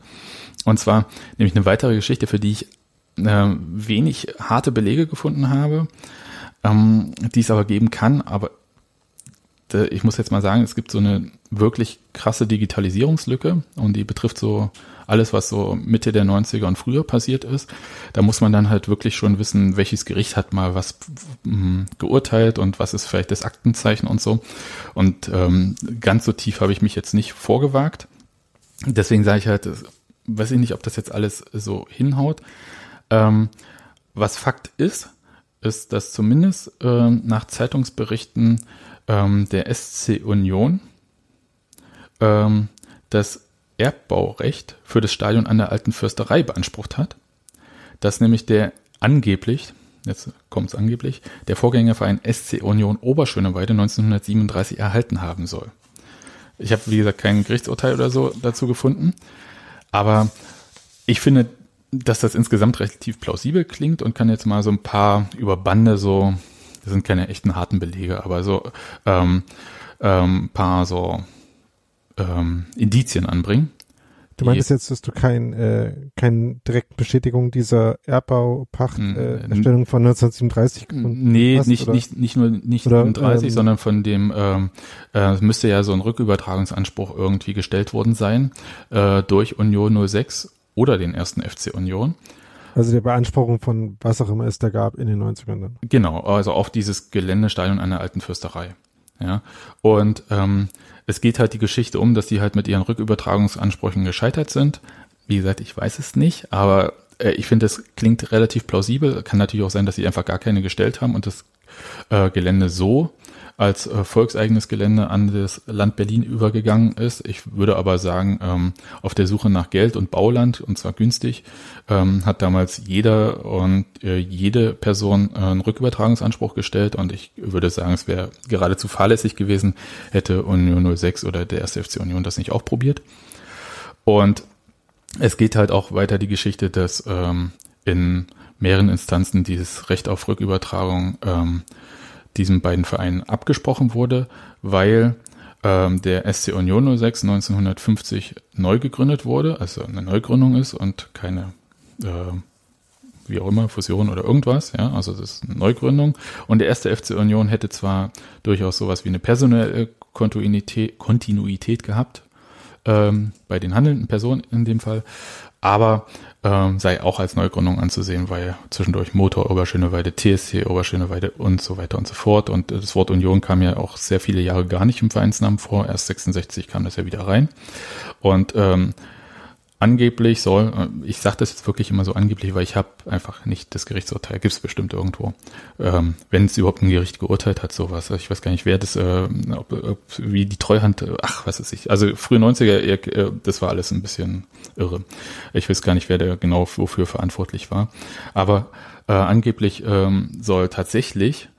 Und zwar nämlich eine weitere Geschichte, für die ich äh, wenig harte Belege gefunden habe, ähm, die es aber geben kann, aber äh, ich muss jetzt mal sagen, es gibt so eine wirklich krasse Digitalisierungslücke und die betrifft so alles, was so Mitte der 90er und früher passiert ist. Da muss man dann halt wirklich schon wissen, welches Gericht hat mal was mh, geurteilt und was ist vielleicht das Aktenzeichen und so. Und ähm, ganz so tief habe ich mich jetzt nicht vorgewagt. Deswegen sage ich halt, weiß ich nicht, ob das jetzt alles so hinhaut. Ähm, was Fakt ist, ist, dass zumindest äh, nach Zeitungsberichten ähm, der SC Union ähm, das Erbbaurecht für das Stadion an der alten Fürsterei beansprucht hat, dass nämlich der angeblich, jetzt kommt es angeblich, der Vorgängerverein SC Union Oberschöneweide 1937 erhalten haben soll. Ich habe, wie gesagt, kein Gerichtsurteil oder so dazu gefunden, aber ich finde, dass das insgesamt relativ plausibel klingt und kann jetzt mal so ein paar über Bande so, das sind keine echten harten Belege, aber so ähm, ähm, paar so ähm, Indizien anbringen. Du meintest jetzt, dass du kein, äh, keine direkte Bestätigung dieser Erbbaupacht-Erstellung äh, von 1937 gefunden Nee, hast, nicht, nicht, nicht nur nicht oder, 37, ähm, sondern von dem, ähm, äh, müsste ja so ein Rückübertragungsanspruch irgendwie gestellt worden sein äh, durch Union 06 oder den ersten FC Union. Also der Beanspruchung von was auch immer es da gab in den 90ern dann. Genau, also auf dieses Geländestadion einer alten Fürsterei. Ja, und ähm, es geht halt die Geschichte um, dass die halt mit ihren Rückübertragungsansprüchen gescheitert sind. Wie gesagt, ich weiß es nicht, aber äh, ich finde, es klingt relativ plausibel. Kann natürlich auch sein, dass sie einfach gar keine gestellt haben und das äh, Gelände so als äh, volkseigenes Gelände an das Land Berlin übergegangen ist. Ich würde aber sagen, ähm, auf der Suche nach Geld und Bauland, und zwar günstig, ähm, hat damals jeder und äh, jede Person äh, einen Rückübertragungsanspruch gestellt und ich würde sagen, es wäre geradezu fahrlässig gewesen, hätte Union 06 oder der erste FC Union das nicht auch probiert. Und es geht halt auch weiter die Geschichte, dass ähm, in mehreren Instanzen dieses Recht auf Rückübertragung ähm, diesen beiden Vereinen abgesprochen wurde, weil ähm, der SC Union 06 1950 neu gegründet wurde, also eine Neugründung ist und keine äh, wie auch immer, Fusion oder irgendwas, ja, also das ist eine Neugründung. Und der erste FC Union hätte zwar durchaus sowas wie eine personelle Kontinuität, Kontinuität gehabt, ähm, bei den handelnden Personen in dem Fall, aber ähm, sei auch als Neugründung anzusehen, weil zwischendurch Motor Oberschöneweide, TSC Oberschöneweide und so weiter und so fort. Und das Wort Union kam ja auch sehr viele Jahre gar nicht im Vereinsnamen vor. Erst 66 kam das ja wieder rein. Und ähm, angeblich soll, äh, ich sage das jetzt wirklich immer so angeblich, weil ich habe einfach nicht das Gerichtsurteil, gibt es bestimmt irgendwo. Ähm, Wenn es überhaupt ein Gericht geurteilt hat, sowas. Ich weiß gar nicht, wer das, äh, ob, ob, wie die Treuhand, ach, was ist ich. Also frühe 90er, äh, das war alles ein bisschen irre. Ich weiß gar nicht, wer der genau wofür verantwortlich war. Aber äh, angeblich ähm, soll tatsächlich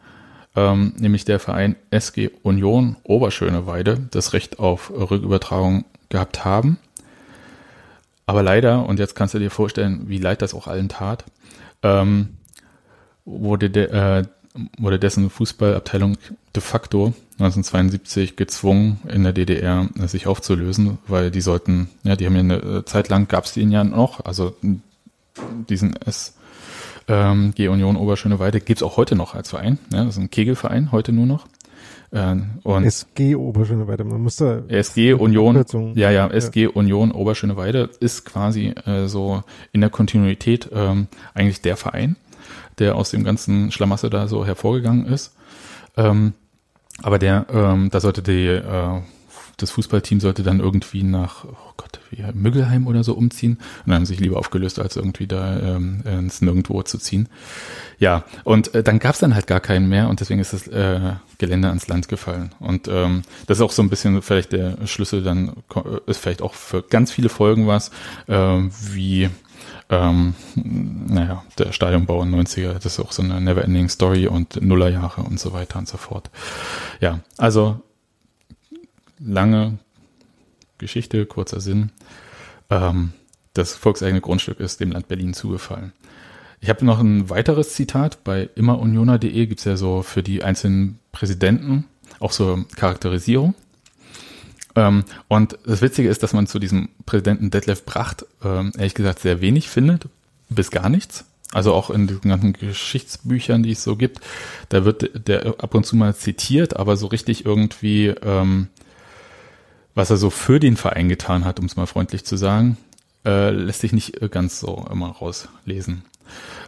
ähm, nämlich der Verein SG Union Oberschöneweide das Recht auf Rückübertragung gehabt haben aber leider, und jetzt kannst du dir vorstellen, wie leid das auch allen tat, ähm, wurde, de, äh, wurde dessen Fußballabteilung de facto 1972 gezwungen, in der DDR äh, sich aufzulösen, weil die sollten, ja, die haben ja eine äh, Zeit lang, gab es den ja noch, also diesen S. Ähm, G Union Oberschöneweide gibt's auch heute noch als Verein. Ja, das ist ein Kegelverein, heute nur noch. Äh, und SG Oberschöneweide, man muss da SG Union, ja, ja, SG ja. Union Oberschöneweide ist quasi äh, so in der Kontinuität ähm, eigentlich der Verein, der aus dem ganzen Schlamasse da so hervorgegangen ist. Ähm, aber der, ähm, da sollte die, äh, das Fußballteam sollte dann irgendwie nach, oh Gott, wie Müggelheim oder so umziehen und haben sich lieber aufgelöst, als irgendwie da ähm, ins Nirgendwo zu ziehen. Ja, und äh, dann gab's dann halt gar keinen mehr und deswegen ist das äh, Gelände ans Land gefallen. Und ähm, das ist auch so ein bisschen vielleicht der Schlüssel dann, äh, ist vielleicht auch für ganz viele Folgen was, äh, wie ähm, naja, der Stadionbau in 90er, das ist auch so eine Neverending Story und Nullerjahre und so weiter und so fort. Ja, also lange Geschichte, kurzer Sinn. Ähm, das volkseigene Grundstück ist dem Land Berlin zugefallen. Ich habe noch ein weiteres Zitat. Bei immerunioner.de gibt es ja so für die einzelnen Präsidenten auch so Charakterisierung. Ähm, und das Witzige ist, dass man zu diesem Präsidenten Detlef Bracht ähm, ehrlich gesagt sehr wenig findet, bis gar nichts. Also auch in den ganzen Geschichtsbüchern, die es so gibt, da wird der ab und zu mal zitiert, aber so richtig irgendwie, ähm, was er so für den Verein getan hat, um es mal freundlich zu sagen, äh, lässt sich nicht ganz so immer rauslesen.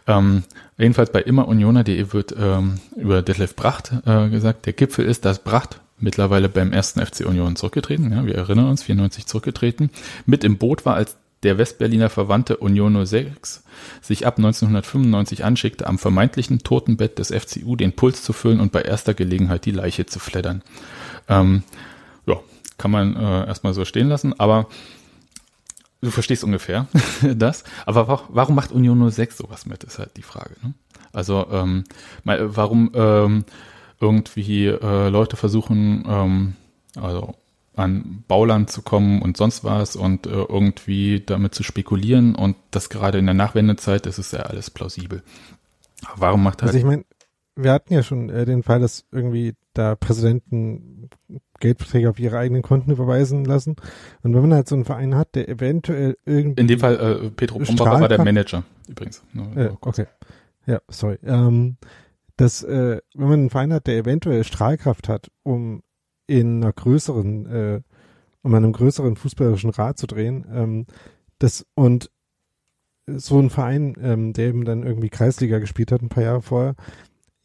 Ähm, jedenfalls bei immerunioner.de wird ähm, über Detlef Bracht äh, gesagt, der Gipfel ist, dass Bracht mittlerweile beim ersten FC Union zurückgetreten, ja, wir erinnern uns, 94 zurückgetreten, mit im Boot war, als der Westberliner Verwandte Union 06 sich ab 1995 anschickte, am vermeintlichen Totenbett des FCU den Puls zu füllen und bei erster Gelegenheit die Leiche zu fleddern. Ähm, ja, kann man äh, erstmal so stehen lassen, aber Du verstehst ungefähr das. Aber warum macht Union 06 sowas mit, ist halt die Frage. Ne? Also ähm, warum ähm, irgendwie äh, Leute versuchen, ähm, also an Bauland zu kommen und sonst was und äh, irgendwie damit zu spekulieren und das gerade in der Nachwendezeit, das ist ja alles plausibel. Warum macht halt... Also ich meine, wir hatten ja schon äh, den Fall, dass irgendwie da Präsidenten Geldbeträge auf ihre eigenen Konten überweisen lassen. Und wenn man halt so einen Verein hat, der eventuell irgendwie. In dem Fall äh, Petro Pombacher war der Manager übrigens. Äh, okay. Ja, sorry. Ähm, dass, äh, wenn man einen Verein hat, der eventuell Strahlkraft hat, um in einer größeren, äh, um einem größeren fußballerischen Rad zu drehen, ähm, das und so ein Verein, ähm, der eben dann irgendwie Kreisliga gespielt hat ein paar Jahre vorher,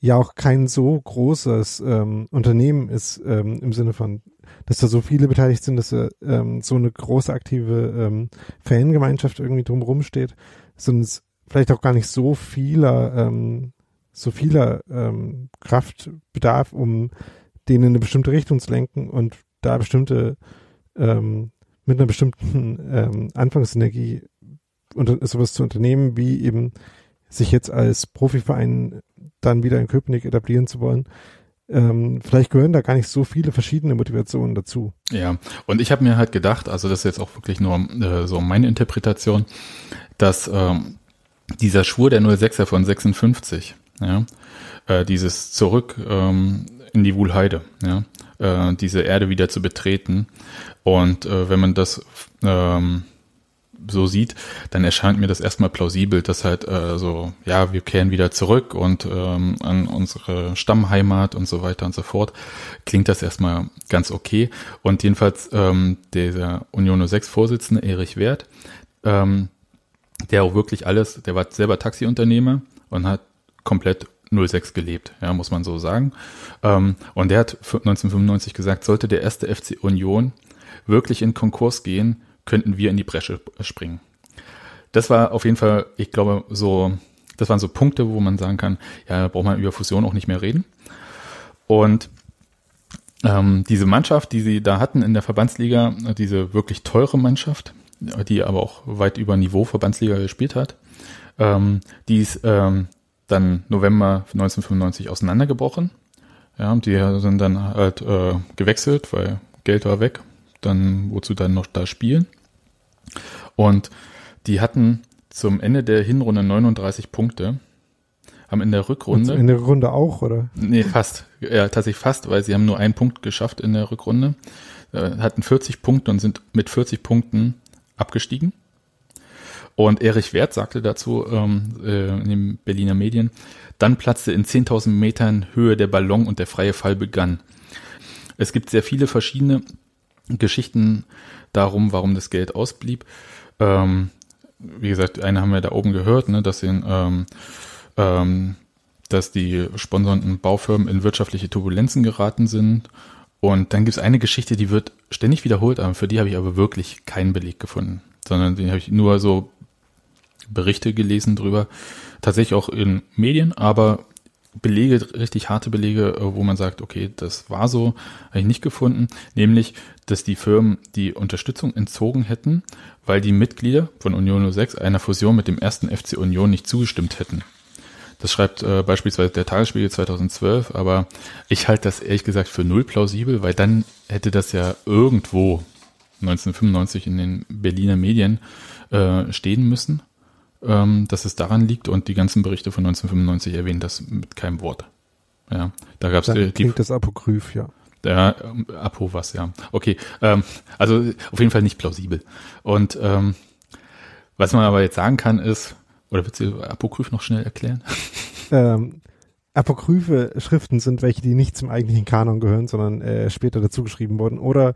ja auch kein so großes ähm, Unternehmen ist ähm, im Sinne von, dass da so viele beteiligt sind, dass da ähm, so eine große aktive ähm, Fangemeinschaft irgendwie drumherum steht, sondern es vielleicht auch gar nicht so vieler, ähm, so vieler ähm, Kraft bedarf, um denen in eine bestimmte Richtung zu lenken und da bestimmte ähm, mit einer bestimmten ähm, Anfangsenergie und sowas zu unternehmen, wie eben sich jetzt als Profiverein dann wieder in Köpenick etablieren zu wollen. Ähm, vielleicht gehören da gar nicht so viele verschiedene Motivationen dazu. Ja, und ich habe mir halt gedacht, also das ist jetzt auch wirklich nur äh, so meine Interpretation, dass ähm, dieser Schwur der 06er von 56, ja, äh, dieses Zurück ähm, in die Wuhlheide, ja, äh, diese Erde wieder zu betreten und äh, wenn man das ähm, so sieht, dann erscheint mir das erstmal plausibel, dass halt äh, so, ja, wir kehren wieder zurück und ähm, an unsere Stammheimat und so weiter und so fort. Klingt das erstmal ganz okay. Und jedenfalls ähm, der Union 06 Vorsitzende Erich Wert, ähm, der auch wirklich alles, der war selber Taxiunternehmer und hat komplett 06 gelebt, ja, muss man so sagen. Ähm, und der hat 1995 gesagt, sollte der erste FC Union wirklich in Konkurs gehen, könnten wir in die Bresche springen. Das war auf jeden Fall, ich glaube, so, das waren so Punkte, wo man sagen kann, ja, da braucht man über Fusion auch nicht mehr reden. Und ähm, diese Mannschaft, die sie da hatten in der Verbandsliga, diese wirklich teure Mannschaft, die aber auch weit über Niveau Verbandsliga gespielt hat, ähm, die ist ähm, dann November 1995 auseinandergebrochen. Ja, und die sind dann halt äh, gewechselt, weil Geld war weg. Dann wozu dann noch da spielen. Und die hatten zum Ende der Hinrunde 39 Punkte haben in der Rückrunde. in der Runde auch, oder? Nee, fast. Ja, tatsächlich fast, weil sie haben nur einen Punkt geschafft in der Rückrunde. Äh, hatten 40 Punkte und sind mit 40 Punkten abgestiegen. Und Erich Wert sagte dazu ähm, äh, in den Berliner Medien, dann platzte in 10.000 Metern Höhe der Ballon und der freie Fall begann. Es gibt sehr viele verschiedene Geschichten darum, warum das Geld ausblieb. Ähm, wie gesagt, eine haben wir da oben gehört, ne, dass, den, ähm, ähm, dass die sponsornden Baufirmen in wirtschaftliche Turbulenzen geraten sind. Und dann gibt es eine Geschichte, die wird ständig wiederholt, aber für die habe ich aber wirklich keinen Beleg gefunden, sondern die habe ich nur so Berichte gelesen drüber. Tatsächlich auch in Medien, aber Belege, richtig harte Belege, wo man sagt, okay, das war so, habe ich nicht gefunden. Nämlich, dass die Firmen die Unterstützung entzogen hätten, weil die Mitglieder von Union 06 einer Fusion mit dem ersten FC Union nicht zugestimmt hätten. Das schreibt äh, beispielsweise der Tagesspiegel 2012, aber ich halte das ehrlich gesagt für null plausibel, weil dann hätte das ja irgendwo 1995 in den Berliner Medien äh, stehen müssen, ähm, dass es daran liegt und die ganzen Berichte von 1995 erwähnen das mit keinem Wort. Ja, da gab es äh, klingt das Apokryph, ja. Ja, ähm, Apo was, ja. Okay, ähm, also auf jeden Fall nicht plausibel. Und ähm, was man aber jetzt sagen kann ist, oder willst du Apokryph noch schnell erklären? Ähm, Apokryphe Schriften sind welche, die nicht zum eigentlichen Kanon gehören, sondern äh, später dazugeschrieben wurden oder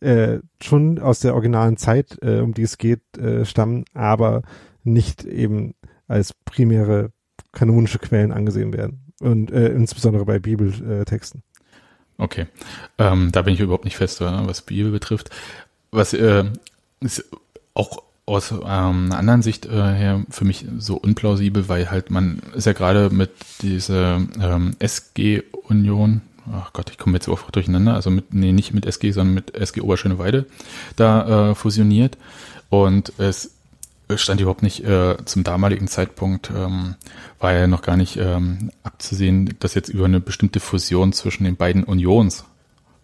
äh, schon aus der originalen Zeit, äh, um die es geht, äh, stammen, aber nicht eben als primäre kanonische Quellen angesehen werden. Und äh, insbesondere bei Bibeltexten. Okay, ähm, da bin ich überhaupt nicht fest, was Bibel betrifft. Was äh, ist auch aus ähm, einer anderen Sicht äh, her für mich so unplausibel, weil halt man ist ja gerade mit dieser ähm, SG-Union, ach Gott, ich komme jetzt auch durcheinander, also mit, nee, nicht mit SG, sondern mit SG Oberschöneweide da äh, fusioniert und es stand überhaupt nicht äh, zum damaligen Zeitpunkt, ähm, war ja noch gar nicht ähm, abzusehen, dass jetzt über eine bestimmte Fusion zwischen den beiden Unions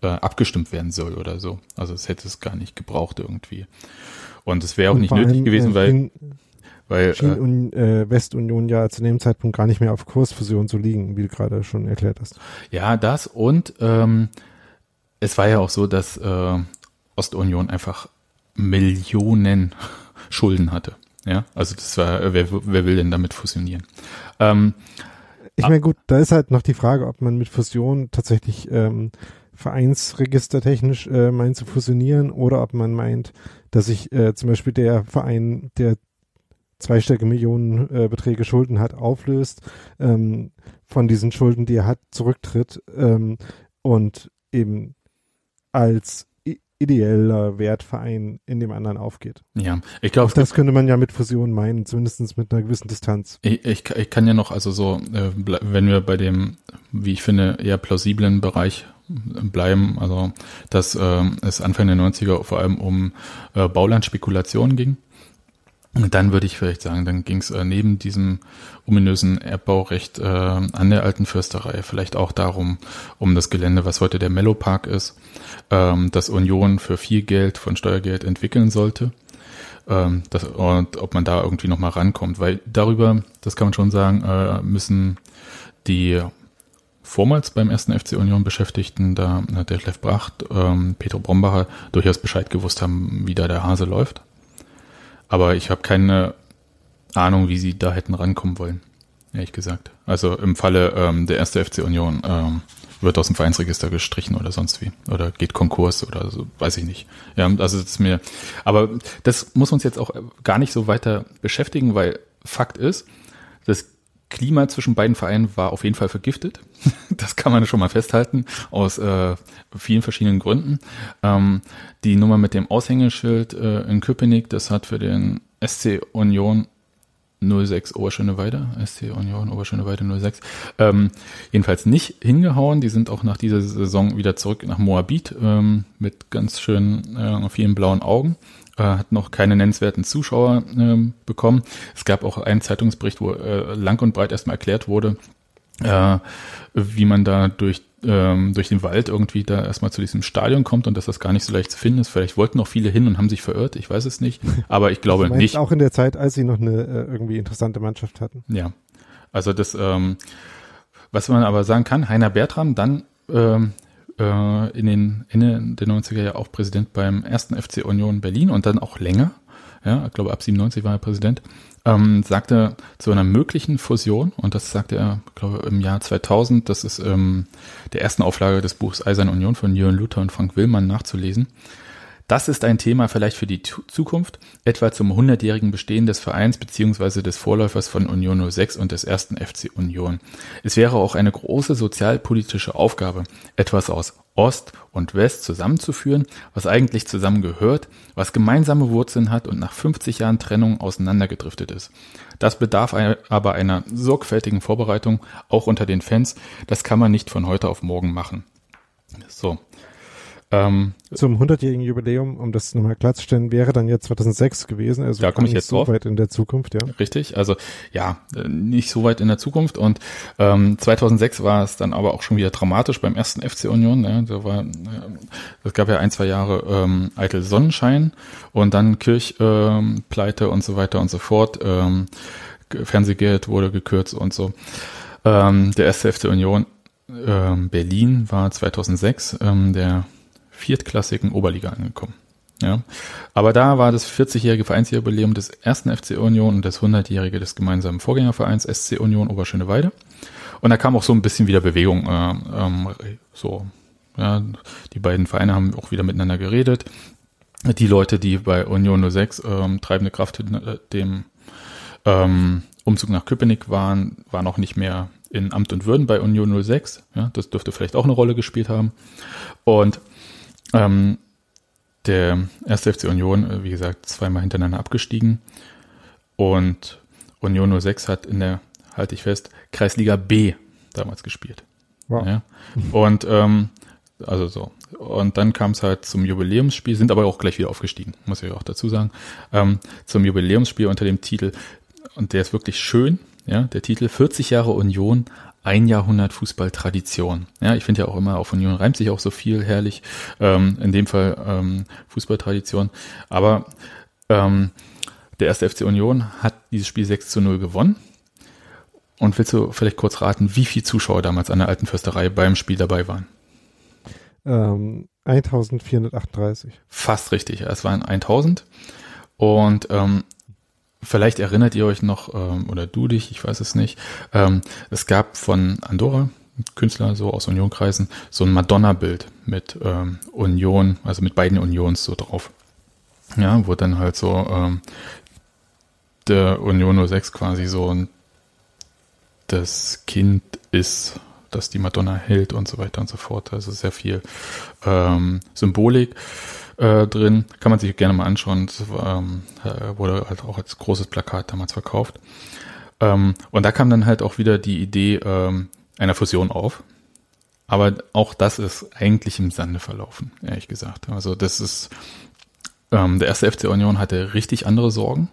äh, abgestimmt werden soll oder so. Also es hätte es gar nicht gebraucht irgendwie. Und es wäre auch nicht nötig allem, gewesen, äh, weil, schien, weil schien äh, äh, Westunion ja zu dem Zeitpunkt gar nicht mehr auf Kursfusion zu liegen, wie du gerade schon erklärt hast. Ja, das und ähm, es war ja auch so, dass äh, Ostunion einfach Millionen Schulden hatte. Ja, also das war, wer, wer will denn damit fusionieren? Ähm, ich meine, gut, da ist halt noch die Frage, ob man mit Fusion tatsächlich ähm, vereinsregistertechnisch äh, meint zu fusionieren oder ob man meint, dass sich äh, zum Beispiel der Verein, der zweistellige Millionenbeträge äh, Schulden hat, auflöst, ähm, von diesen Schulden, die er hat, zurücktritt ähm, und eben als ideeller Wertverein in dem anderen aufgeht. Ja, ich glaube. Das könnte man ja mit Fusion meinen, zumindest mit einer gewissen Distanz. Ich, ich, ich kann ja noch, also so, äh, wenn wir bei dem, wie ich finde, eher plausiblen Bereich bleiben, also dass äh, es Anfang der 90er vor allem um äh, Baulandspekulationen ging. Und dann würde ich vielleicht sagen, dann ging es äh, neben diesem ominösen Erbbaurecht äh, an der alten Fürsterei vielleicht auch darum, um das Gelände, was heute der Mellow Park ist, ähm, das Union für viel Geld von Steuergeld entwickeln sollte. Ähm, das, und ob man da irgendwie nochmal rankommt, weil darüber, das kann man schon sagen, äh, müssen die vormals beim ersten FC Union Beschäftigten, da äh, Detlef Bracht, ähm, Petro Brombacher durchaus Bescheid gewusst haben, wie da der Hase läuft. Aber ich habe keine Ahnung, wie sie da hätten rankommen wollen, ehrlich gesagt. Also im Falle ähm, der erste FC Union ähm, wird aus dem Vereinsregister gestrichen oder sonst wie. Oder geht Konkurs oder so, weiß ich nicht. Ja, also das ist mir. Aber das muss uns jetzt auch gar nicht so weiter beschäftigen, weil Fakt ist, das Klima zwischen beiden Vereinen war auf jeden Fall vergiftet. Das kann man schon mal festhalten, aus äh, vielen verschiedenen Gründen. Ähm, die Nummer mit dem Aushängeschild äh, in Köpenick, das hat für den SC Union 06 Oberschöneweide, SC Union Oberschöneweide 06, ähm, jedenfalls nicht hingehauen. Die sind auch nach dieser Saison wieder zurück nach Moabit ähm, mit ganz schön äh, vielen blauen Augen. Äh, hat noch keine nennenswerten Zuschauer äh, bekommen. Es gab auch einen Zeitungsbericht, wo äh, lang und breit erstmal erklärt wurde, äh, wie man da durch ähm, durch den Wald irgendwie da erstmal zu diesem Stadion kommt und dass das gar nicht so leicht zu finden ist. Vielleicht wollten noch viele hin und haben sich verirrt, ich weiß es nicht, aber ich glaube nicht. Auch in der Zeit, als sie noch eine äh, irgendwie interessante Mannschaft hatten. Ja, also das, ähm, was man aber sagen kann, Heiner Bertram dann ähm, äh, in den Ende der 90er Jahre auch Präsident beim ersten FC Union Berlin und dann auch länger. Ja, ich glaube ab 97 war er Präsident ähm, sagte zu einer möglichen Fusion, und das sagte er, glaube im Jahr 2000, das ist ähm, der ersten Auflage des Buchs Eiserne Union von Jürgen Luther und Frank Willmann nachzulesen. Das ist ein Thema vielleicht für die Zukunft, etwa zum 100-jährigen Bestehen des Vereins bzw. des Vorläufers von Union 06 und des ersten FC Union. Es wäre auch eine große sozialpolitische Aufgabe, etwas aus Ost und West zusammenzuführen, was eigentlich zusammengehört, was gemeinsame Wurzeln hat und nach 50 Jahren Trennung auseinandergedriftet ist. Das bedarf aber einer sorgfältigen Vorbereitung, auch unter den Fans. Das kann man nicht von heute auf morgen machen. So, ähm, Zum 100-jährigen Jubiläum, um das nochmal klarzustellen, wäre dann jetzt 2006 gewesen, also da komme ich jetzt so drauf. weit in der Zukunft, ja. Richtig, also ja, äh, nicht so weit in der Zukunft und ähm, 2006 war es dann aber auch schon wieder dramatisch beim ersten FC Union, ja, da war, äh, es gab ja ein, zwei Jahre ähm, eitel Sonnenschein und dann Kirchpleite ähm, und so weiter und so fort, ähm, Fernsehgeld wurde gekürzt und so. Ähm, der erste FC Union ähm, Berlin war 2006 ähm, der viertklassigen Oberliga angekommen. Ja. Aber da war das 40-jährige Vereinsjubiläum des ersten FC Union und das 100-jährige des gemeinsamen Vorgängervereins SC Union Oberschöneweide. Und da kam auch so ein bisschen wieder Bewegung. Äh, ähm, so, ja, die beiden Vereine haben auch wieder miteinander geredet. Die Leute, die bei Union 06 ähm, treibende Kraft hinter dem ähm, Umzug nach Köpenick waren, waren auch nicht mehr in Amt und Würden bei Union 06. Ja, das dürfte vielleicht auch eine Rolle gespielt haben. Und ähm, der erste FC Union, äh, wie gesagt, zweimal hintereinander abgestiegen. Und Union 06 hat in der, halte ich fest, Kreisliga B damals gespielt. Wow. Ja. Und ähm, also so. Und dann kam es halt zum Jubiläumsspiel, sind aber auch gleich wieder aufgestiegen, muss ich auch dazu sagen. Ähm, zum Jubiläumsspiel unter dem Titel, und der ist wirklich schön, ja, der Titel 40 Jahre Union, ein Jahrhundert Fußballtradition. Ja, ich finde ja auch immer, auf Union reimt sich auch so viel herrlich. Ähm, in dem Fall ähm, Fußballtradition. Aber ähm, der erste FC Union hat dieses Spiel 6 zu 0 gewonnen. Und willst du vielleicht kurz raten, wie viele Zuschauer damals an der alten Fürsterei beim Spiel dabei waren? Ähm, 1438. Fast richtig, es waren 1000. Und ähm, Vielleicht erinnert ihr euch noch, ähm, oder du dich, ich weiß es nicht. Ähm, es gab von Andorra, Künstler so aus Unionkreisen, so ein Madonna-Bild mit ähm, Union, also mit beiden Unions so drauf. Ja, wo dann halt so der Union 06 quasi so das Kind ist, das die Madonna hält und so weiter und so fort. Also sehr viel Symbolik äh, drin. Kann man sich gerne mal anschauen. Das ähm, äh, wurde halt auch als großes Plakat damals verkauft. Ähm, und da kam dann halt auch wieder die Idee ähm, einer Fusion auf. Aber auch das ist eigentlich im Sande verlaufen, ehrlich gesagt. Also das ist, ähm, der erste FC Union hatte richtig andere Sorgen.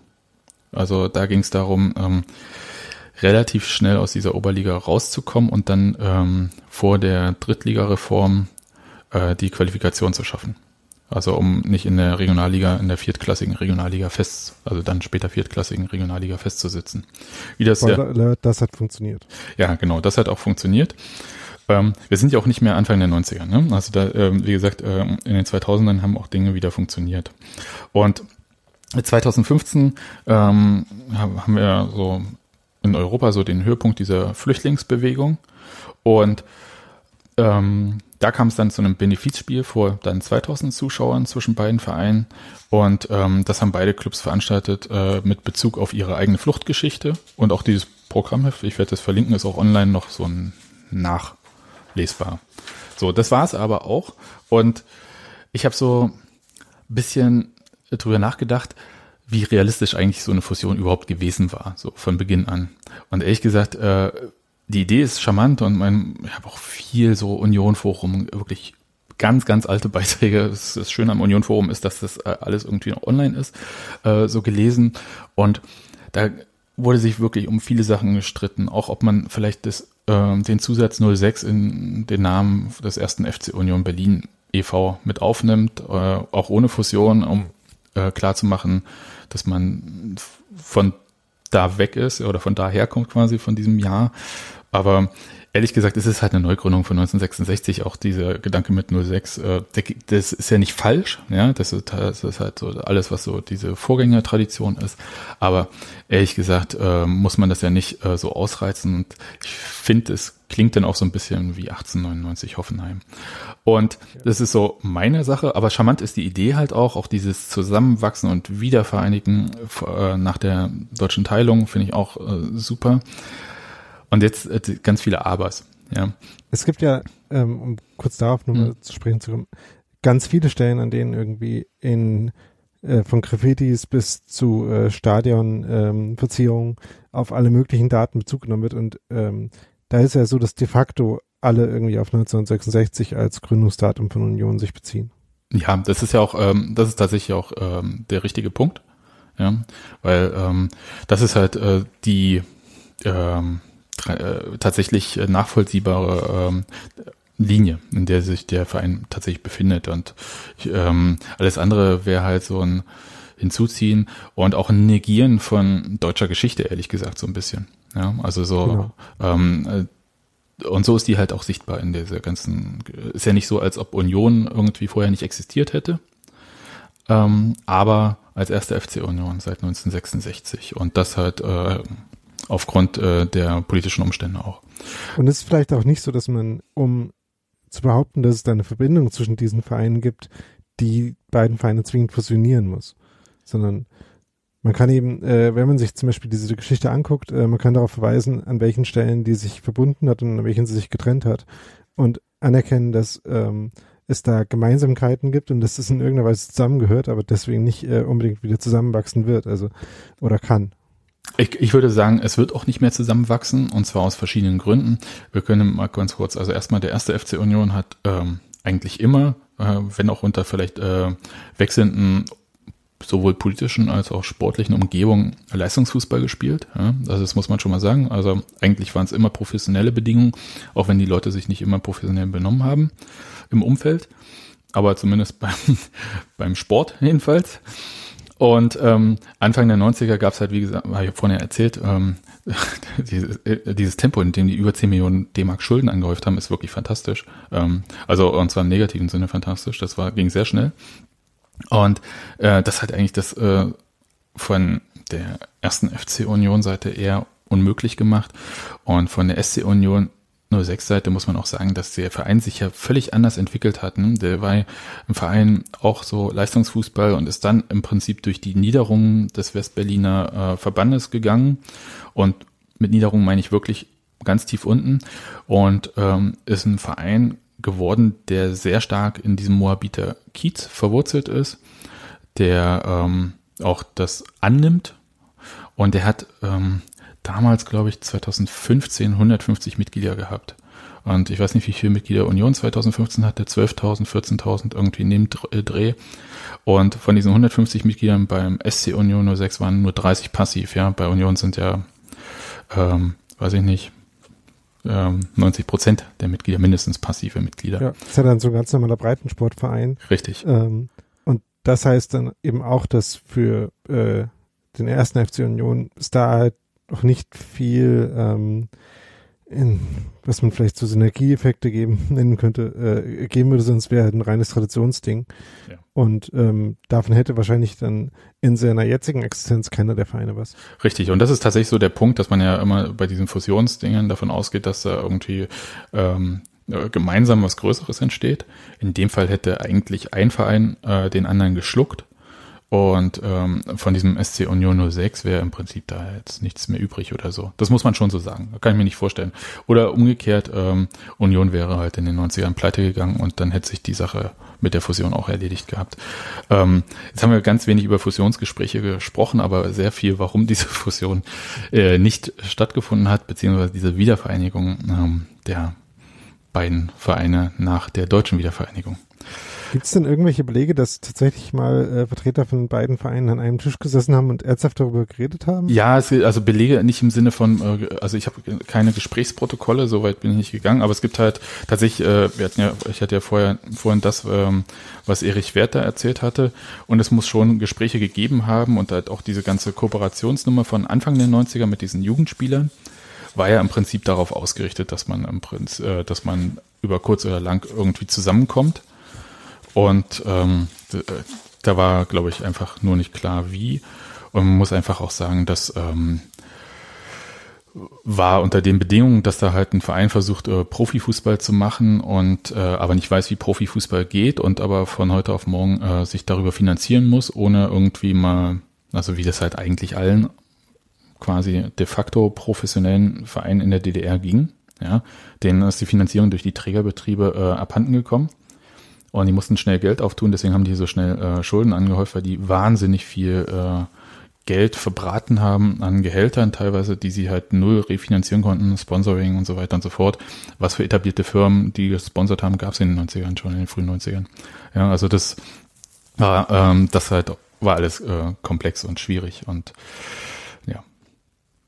Also da ging es darum, ähm, relativ schnell aus dieser Oberliga rauszukommen und dann ähm, vor der Drittligareform äh, die Qualifikation zu schaffen. Also um nicht in der Regionalliga, in der viertklassigen Regionalliga fest, also dann später viertklassigen Regionalliga festzusitzen. Wie das ja, das hat funktioniert. Ja, genau, das hat auch funktioniert. Ähm, wir sind ja auch nicht mehr Anfang der 90er, ne? Also da, ähm, wie gesagt, ähm, in den 2000ern haben auch Dinge wieder funktioniert. Und 2015 ähm, haben wir so in Europa so den Höhepunkt dieser Flüchtlingsbewegung und ähm, da kam es dann zu einem Benefizspiel vor dann 2000 Zuschauern zwischen beiden Vereinen und ähm, das haben beide Clubs veranstaltet äh, mit Bezug auf ihre eigene Fluchtgeschichte und auch dieses Programmheft. Ich werde das verlinken, ist auch online noch so ein nachlesbar. So, das war es aber auch. Und ich habe so ein bisschen drüber nachgedacht, wie realistisch eigentlich so eine Fusion überhaupt gewesen war, so von Beginn an. Und ehrlich gesagt, äh, die Idee ist charmant und mein, ich habe auch viel so Union-Forum, wirklich ganz, ganz alte Beiträge. Das, Schöne am Union-Forum ist, dass das äh, alles irgendwie noch online ist, äh, so gelesen. Und da wurde sich wirklich um viele Sachen gestritten, auch ob man vielleicht das, äh, den Zusatz 06 in den Namen des ersten FC Union Berlin e.V. mit aufnimmt, äh, auch ohne Fusion, um klarzumachen, dass man von da weg ist oder von daher kommt quasi von diesem Jahr. Aber ehrlich gesagt, es ist halt eine Neugründung von 1966, auch dieser Gedanke mit 06, äh, das ist ja nicht falsch, ja, das ist, das ist halt so alles, was so diese Vorgängertradition ist, aber ehrlich gesagt äh, muss man das ja nicht äh, so ausreizen und ich finde, es klingt dann auch so ein bisschen wie 1899 Hoffenheim. Und das ist so meine Sache, aber charmant ist die Idee halt auch, auch dieses Zusammenwachsen und Wiedervereinigen nach der deutschen Teilung, finde ich auch super. Und jetzt äh, ganz viele Abers. Ja. Es gibt ja, ähm, um kurz darauf nochmal mhm. zu sprechen zu kommen, ganz viele Stellen, an denen irgendwie in äh, von Graffitis bis zu äh, Stadionverzierungen ähm, auf alle möglichen Daten Bezug genommen wird. Und ähm, da ist ja so, dass de facto alle irgendwie auf 1966 als Gründungsdatum von Union sich beziehen. Ja, das ist ja auch, ähm, das ist tatsächlich auch ähm, der richtige Punkt. Ja, weil ähm, das ist halt äh, die ähm, äh, tatsächlich nachvollziehbare ähm, Linie, in der sich der Verein tatsächlich befindet. Und ähm, alles andere wäre halt so ein Hinzuziehen und auch ein Negieren von deutscher Geschichte, ehrlich gesagt, so ein bisschen. Ja, also so genau. ähm, äh, und so ist die halt auch sichtbar in dieser ganzen. Ist ja nicht so, als ob Union irgendwie vorher nicht existiert hätte, ähm, aber als erste FC Union seit 1966 und das halt äh, aufgrund äh, der politischen Umstände auch. Und es ist vielleicht auch nicht so, dass man, um zu behaupten, dass es da eine Verbindung zwischen diesen Vereinen gibt, die beiden Vereine zwingend fusionieren muss, sondern man kann eben, äh, wenn man sich zum Beispiel diese Geschichte anguckt, äh, man kann darauf verweisen, an welchen Stellen die sich verbunden hat und an welchen sie sich getrennt hat und anerkennen, dass ähm, es da Gemeinsamkeiten gibt und dass es in irgendeiner Weise zusammengehört, aber deswegen nicht äh, unbedingt wieder zusammenwachsen wird, also oder kann. Ich, ich würde sagen, es wird auch nicht mehr zusammenwachsen und zwar aus verschiedenen Gründen. Wir können mal ganz kurz, also erstmal der erste FC Union hat ähm, eigentlich immer, äh, wenn auch unter vielleicht äh, wechselnden sowohl politischen als auch sportlichen Umgebungen Leistungsfußball gespielt. Ja, also das muss man schon mal sagen. Also eigentlich waren es immer professionelle Bedingungen, auch wenn die Leute sich nicht immer professionell benommen haben im Umfeld. Aber zumindest beim, beim Sport jedenfalls. Und ähm, Anfang der 90er gab es halt, wie gesagt, habe ich vorhin ja erzählt, ähm, dieses, äh, dieses Tempo, in dem die über 10 Millionen D-Mark Schulden angehäuft haben, ist wirklich fantastisch. Ähm, also und zwar im negativen Sinne fantastisch. Das war ging sehr schnell. Und äh, das hat eigentlich das äh, von der ersten FC Union Seite eher unmöglich gemacht und von der SC Union 06 Seite muss man auch sagen, dass der Verein sich ja völlig anders entwickelt hat. Ne? Der war im Verein auch so Leistungsfußball und ist dann im Prinzip durch die Niederungen des Westberliner äh, Verbandes gegangen. Und mit Niederungen meine ich wirklich ganz tief unten und ähm, ist ein Verein geworden, der sehr stark in diesem Moabiter Kiez verwurzelt ist, der ähm, auch das annimmt und der hat ähm, damals, glaube ich, 2015 150 Mitglieder gehabt. Und ich weiß nicht, wie viele Mitglieder Union 2015 hatte, 12.000, 14.000 irgendwie in dem äh, Dreh. Und von diesen 150 Mitgliedern beim SC Union 06 waren nur 30 passiv, ja. Bei Union sind ja, ähm, weiß ich nicht, ähm, 90 Prozent der Mitglieder mindestens passive Mitglieder. Ja, das ist ja dann so ein ganz normaler Breitensportverein. Richtig. Ähm, und das heißt dann eben auch, dass für äh, den ersten FC Union ist da halt auch nicht viel, ähm, in, was man vielleicht so Synergieeffekte geben, nennen könnte, äh, geben würde, sonst wäre halt ein reines Traditionsding. Ja. Und ähm, davon hätte wahrscheinlich dann in seiner jetzigen Existenz keiner der Vereine was. Richtig, und das ist tatsächlich so der Punkt, dass man ja immer bei diesen Fusionsdingen davon ausgeht, dass da irgendwie ähm, äh, gemeinsam was Größeres entsteht. In dem Fall hätte eigentlich ein Verein äh, den anderen geschluckt Und ähm, von diesem SC Union 06 wäre im Prinzip da jetzt nichts mehr übrig oder so. Das muss man schon so sagen. Kann ich mir nicht vorstellen. Oder umgekehrt, ähm, Union wäre halt in den 90ern pleite gegangen und dann hätte sich die Sache mit der Fusion auch erledigt gehabt. Ähm, jetzt haben wir ganz wenig über Fusionsgespräche gesprochen, aber sehr viel, warum diese Fusion äh, nicht stattgefunden hat, beziehungsweise diese Wiedervereinigung ähm, der beiden Vereine nach der deutschen Wiedervereinigung. Gibt es denn irgendwelche Belege, dass tatsächlich mal äh, Vertreter von beiden Vereinen an einem Tisch gesessen haben und ernsthaft darüber geredet haben? Ja, es, also Belege nicht im Sinne von, äh, also ich habe keine Gesprächsprotokolle, soweit bin ich nicht gegangen, aber es gibt halt tatsächlich, äh, wir hatten ja, ich hatte ja vorher vorhin das, ähm, was Erich Werther erzählt hatte, und es muss schon Gespräche gegeben haben und halt auch diese ganze Kooperationsnummer von Anfang der 90er mit diesen Jugendspielern war ja im Prinzip darauf ausgerichtet, dass man im Prinzip, äh, dass man über kurz oder lang irgendwie zusammenkommt und ähm, da war, glaube ich, einfach nur nicht klar, wie. Und man muss einfach auch sagen, dass ähm, war unter den Bedingungen, dass da halt ein Verein versucht, äh, Profifußball zu machen und äh, aber nicht weiß, wie Profifußball geht und aber von heute auf morgen äh, sich darüber finanzieren muss, ohne irgendwie mal, also wie das halt eigentlich allen quasi de facto professionellen Vereinen in der DDR ging. Ja, denen ist die Finanzierung durch die Trägerbetriebe äh, abhanden gekommen. Und die mussten schnell Geld auftun, deswegen haben die so schnell äh, Schulden angehäuft, weil die wahnsinnig viel äh, Geld verbraten haben an Gehältern teilweise, die sie halt null refinanzieren konnten, Sponsoring und so weiter und so fort. Was für etablierte Firmen, die gesponsert haben, gab es in den 90ern schon, in den frühen 90ern. Ja, also das war, ähm, das halt war alles äh, komplex und schwierig und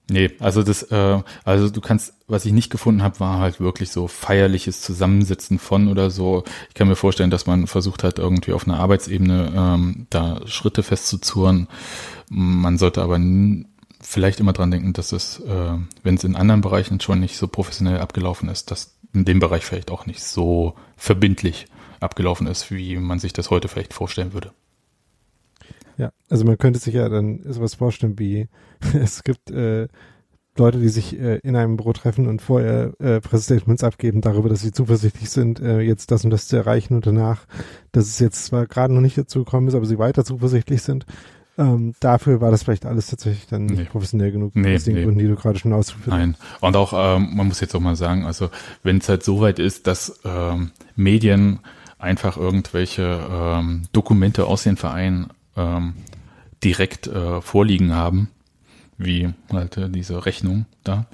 Nee, also das, äh, also du kannst, was ich nicht gefunden habe, war halt wirklich so feierliches Zusammensitzen von oder so. Ich kann mir vorstellen, dass man versucht hat, irgendwie auf einer Arbeitsebene ähm, da Schritte festzuzurren. Man sollte aber vielleicht immer dran denken, dass es, äh, wenn es in anderen Bereichen schon nicht so professionell abgelaufen ist, dass in dem Bereich vielleicht auch nicht so verbindlich abgelaufen ist, wie man sich das heute vielleicht vorstellen würde. Ja, also man könnte sich ja dann sowas vorstellen wie, es gibt äh, Leute, die sich äh, in einem Büro treffen und vorher äh, Präsentations abgeben darüber, dass sie zuversichtlich sind, äh, jetzt das und das zu erreichen und danach, dass es jetzt zwar gerade noch nicht dazu gekommen ist, aber sie weiter zuversichtlich sind. Ähm, dafür war das vielleicht alles tatsächlich dann nicht nee. professionell genug, nee, aus den nee. Gründen, die du gerade schon ausgeführt hast. Nein. Und auch, ähm, man muss jetzt auch mal sagen, also wenn es halt so weit ist, dass ähm, Medien einfach irgendwelche ähm, Dokumente aus den Vereinen ähm, direkt äh, vorliegen haben, wie halt äh, diese Rechnung da,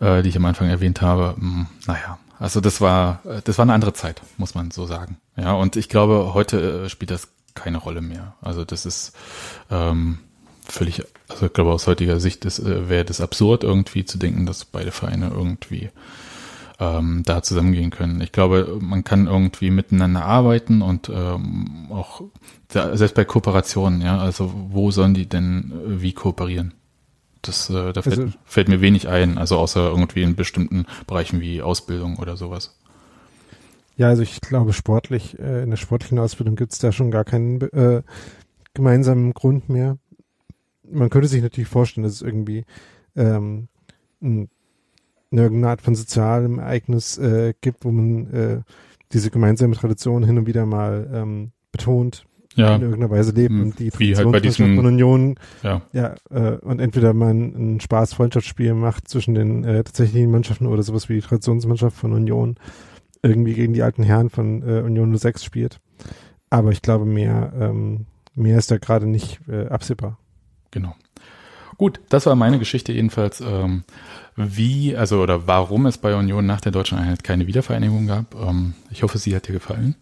äh, die ich am Anfang erwähnt habe. Hm, naja, also das war, äh, das war eine andere Zeit, muss man so sagen. Ja, und ich glaube, heute äh, spielt das keine Rolle mehr. Also das ist ähm, völlig, also ich glaube aus heutiger Sicht äh, wäre das absurd irgendwie zu denken, dass beide Vereine irgendwie ähm, da zusammengehen können. Ich glaube, man kann irgendwie miteinander arbeiten und ähm, auch selbst bei Kooperationen, ja, also wo sollen die denn äh, wie kooperieren? Das, äh, da fällt, also, fällt mir wenig ein, also außer irgendwie in bestimmten Bereichen wie Ausbildung oder sowas. Ja, also ich glaube sportlich, äh, in der sportlichen Ausbildung gibt es da schon gar keinen äh, gemeinsamen Grund mehr. Man könnte sich natürlich vorstellen, dass es irgendwie ähm, ein irgendeine Art von sozialem Ereignis äh, gibt, wo man äh, diese gemeinsame Tradition hin und wieder mal ähm, betont, ja. in irgendeiner Weise lebt hm, und die Wie halt bei diesem, von Union, ja, ja äh, und entweder man ein Spaß-Freundschaftsspiel macht zwischen den äh, tatsächlichen Mannschaften oder sowas wie die Traditionsmannschaft von Union irgendwie gegen die alten Herren von äh, Union 06 spielt. Aber ich glaube, mehr, ähm, mehr ist da gerade nicht äh, absehbar. Genau. Gut, das war meine Geschichte jedenfalls. Ähm, wie, also oder warum es bei Union nach der deutschen Einheit keine Wiedervereinigung gab. Ähm, ich hoffe, sie hat dir gefallen.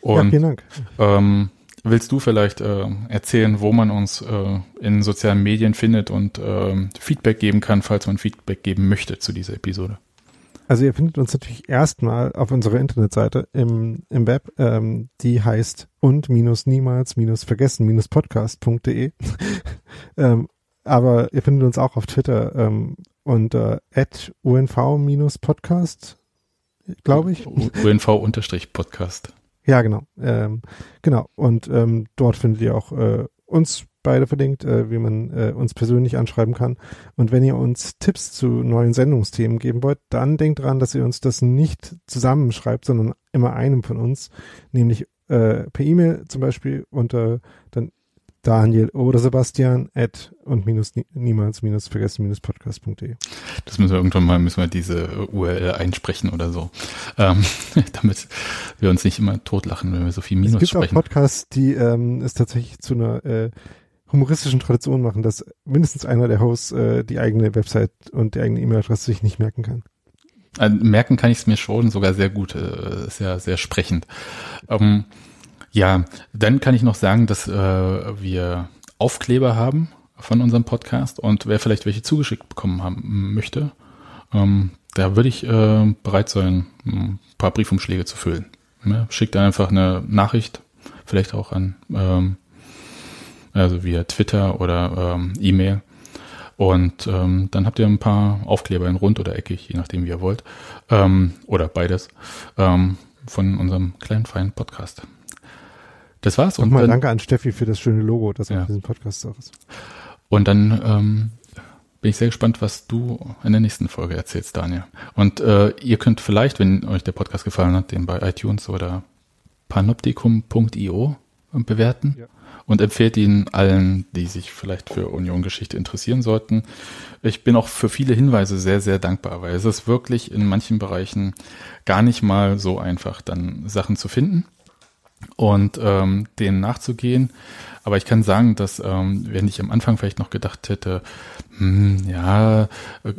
Und, ja, vielen Dank. Ähm, willst du vielleicht äh, erzählen, wo man uns äh, in sozialen Medien findet und äh, Feedback geben kann, falls man Feedback geben möchte zu dieser Episode? Also ihr findet uns natürlich erstmal auf unserer Internetseite im, im Web, ähm, die heißt und minus niemals minus vergessen minus podcast.de. ähm, aber ihr findet uns auch auf Twitter ähm, unter unv-podcast, glaube ich. UNV-Podcast. Ja, genau. Ähm, genau. Und ähm, dort findet ihr auch äh, uns beide verlinkt, äh, wie man äh, uns persönlich anschreiben kann. Und wenn ihr uns Tipps zu neuen Sendungsthemen geben wollt, dann denkt dran, dass ihr uns das nicht zusammenschreibt, sondern immer einem von uns, nämlich äh, per E-Mail zum Beispiel unter dann Daniel oder Sebastian at und minus niemals minus vergessen minus podcast.de. Das müssen wir irgendwann mal, müssen wir diese URL einsprechen oder so. Ähm, damit wir uns nicht immer totlachen, wenn wir so viel Minus sprechen. Es gibt sprechen. auch Podcasts, die ähm, es tatsächlich zu einer äh, humoristischen Tradition machen, dass mindestens einer der Hosts äh, die eigene Website und die eigene E-Mail-Adresse sich nicht merken kann. Also merken kann ich es mir schon sogar sehr gut. Äh, ja sehr sprechend. Ähm, ja, dann kann ich noch sagen, dass äh, wir Aufkleber haben von unserem Podcast und wer vielleicht welche zugeschickt bekommen haben möchte, ähm, da würde ich äh, bereit sein, ein paar Briefumschläge zu füllen. Ja, schickt einfach eine Nachricht, vielleicht auch an, ähm, also via Twitter oder ähm, E-Mail. Und ähm, dann habt ihr ein paar Aufkleber in rund oder eckig, je nachdem wie ihr wollt. Ähm, oder beides ähm, von unserem kleinen feinen Podcast. Das war's. Und Nochmal danke an Steffi für das schöne Logo, das ja. auf diesem Podcast auch ist. Und dann ähm, bin ich sehr gespannt, was du in der nächsten Folge erzählst, Daniel. Und äh, ihr könnt vielleicht, wenn euch der Podcast gefallen hat, den bei iTunes oder panoptikum.io bewerten. Ja. Und empfehlt ihn allen, die sich vielleicht für Union-Geschichte interessieren sollten. Ich bin auch für viele Hinweise sehr, sehr dankbar, weil es ist wirklich in manchen Bereichen gar nicht mal so einfach, dann Sachen zu finden und ähm, denen nachzugehen. Aber ich kann sagen, dass ähm, wenn ich am Anfang vielleicht noch gedacht hätte, hm, ja, äh,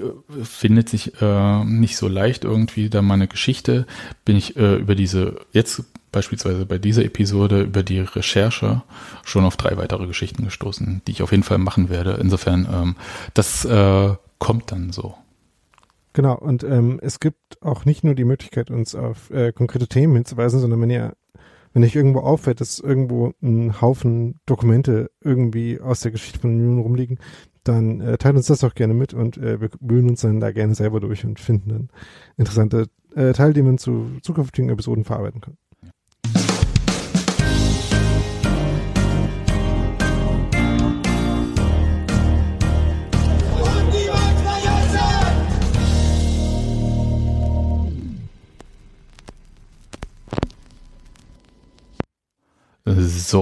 findet sich äh, nicht so leicht irgendwie da mal eine Geschichte, bin ich äh, über diese, jetzt beispielsweise bei dieser Episode, über die Recherche schon auf drei weitere Geschichten gestoßen, die ich auf jeden Fall machen werde. Insofern, ähm, das äh, kommt dann so. Genau, und ähm, es gibt auch nicht nur die Möglichkeit, uns auf äh, konkrete Themen hinzuweisen, sondern wenn ihr wenn euch irgendwo auffällt, dass irgendwo ein Haufen Dokumente irgendwie aus der Geschichte von Union rumliegen, dann äh, teilt uns das auch gerne mit und äh, wir wühlen uns dann da gerne selber durch und finden dann interessante äh, Teile, die man zu zukünftigen Episoden verarbeiten kann. So.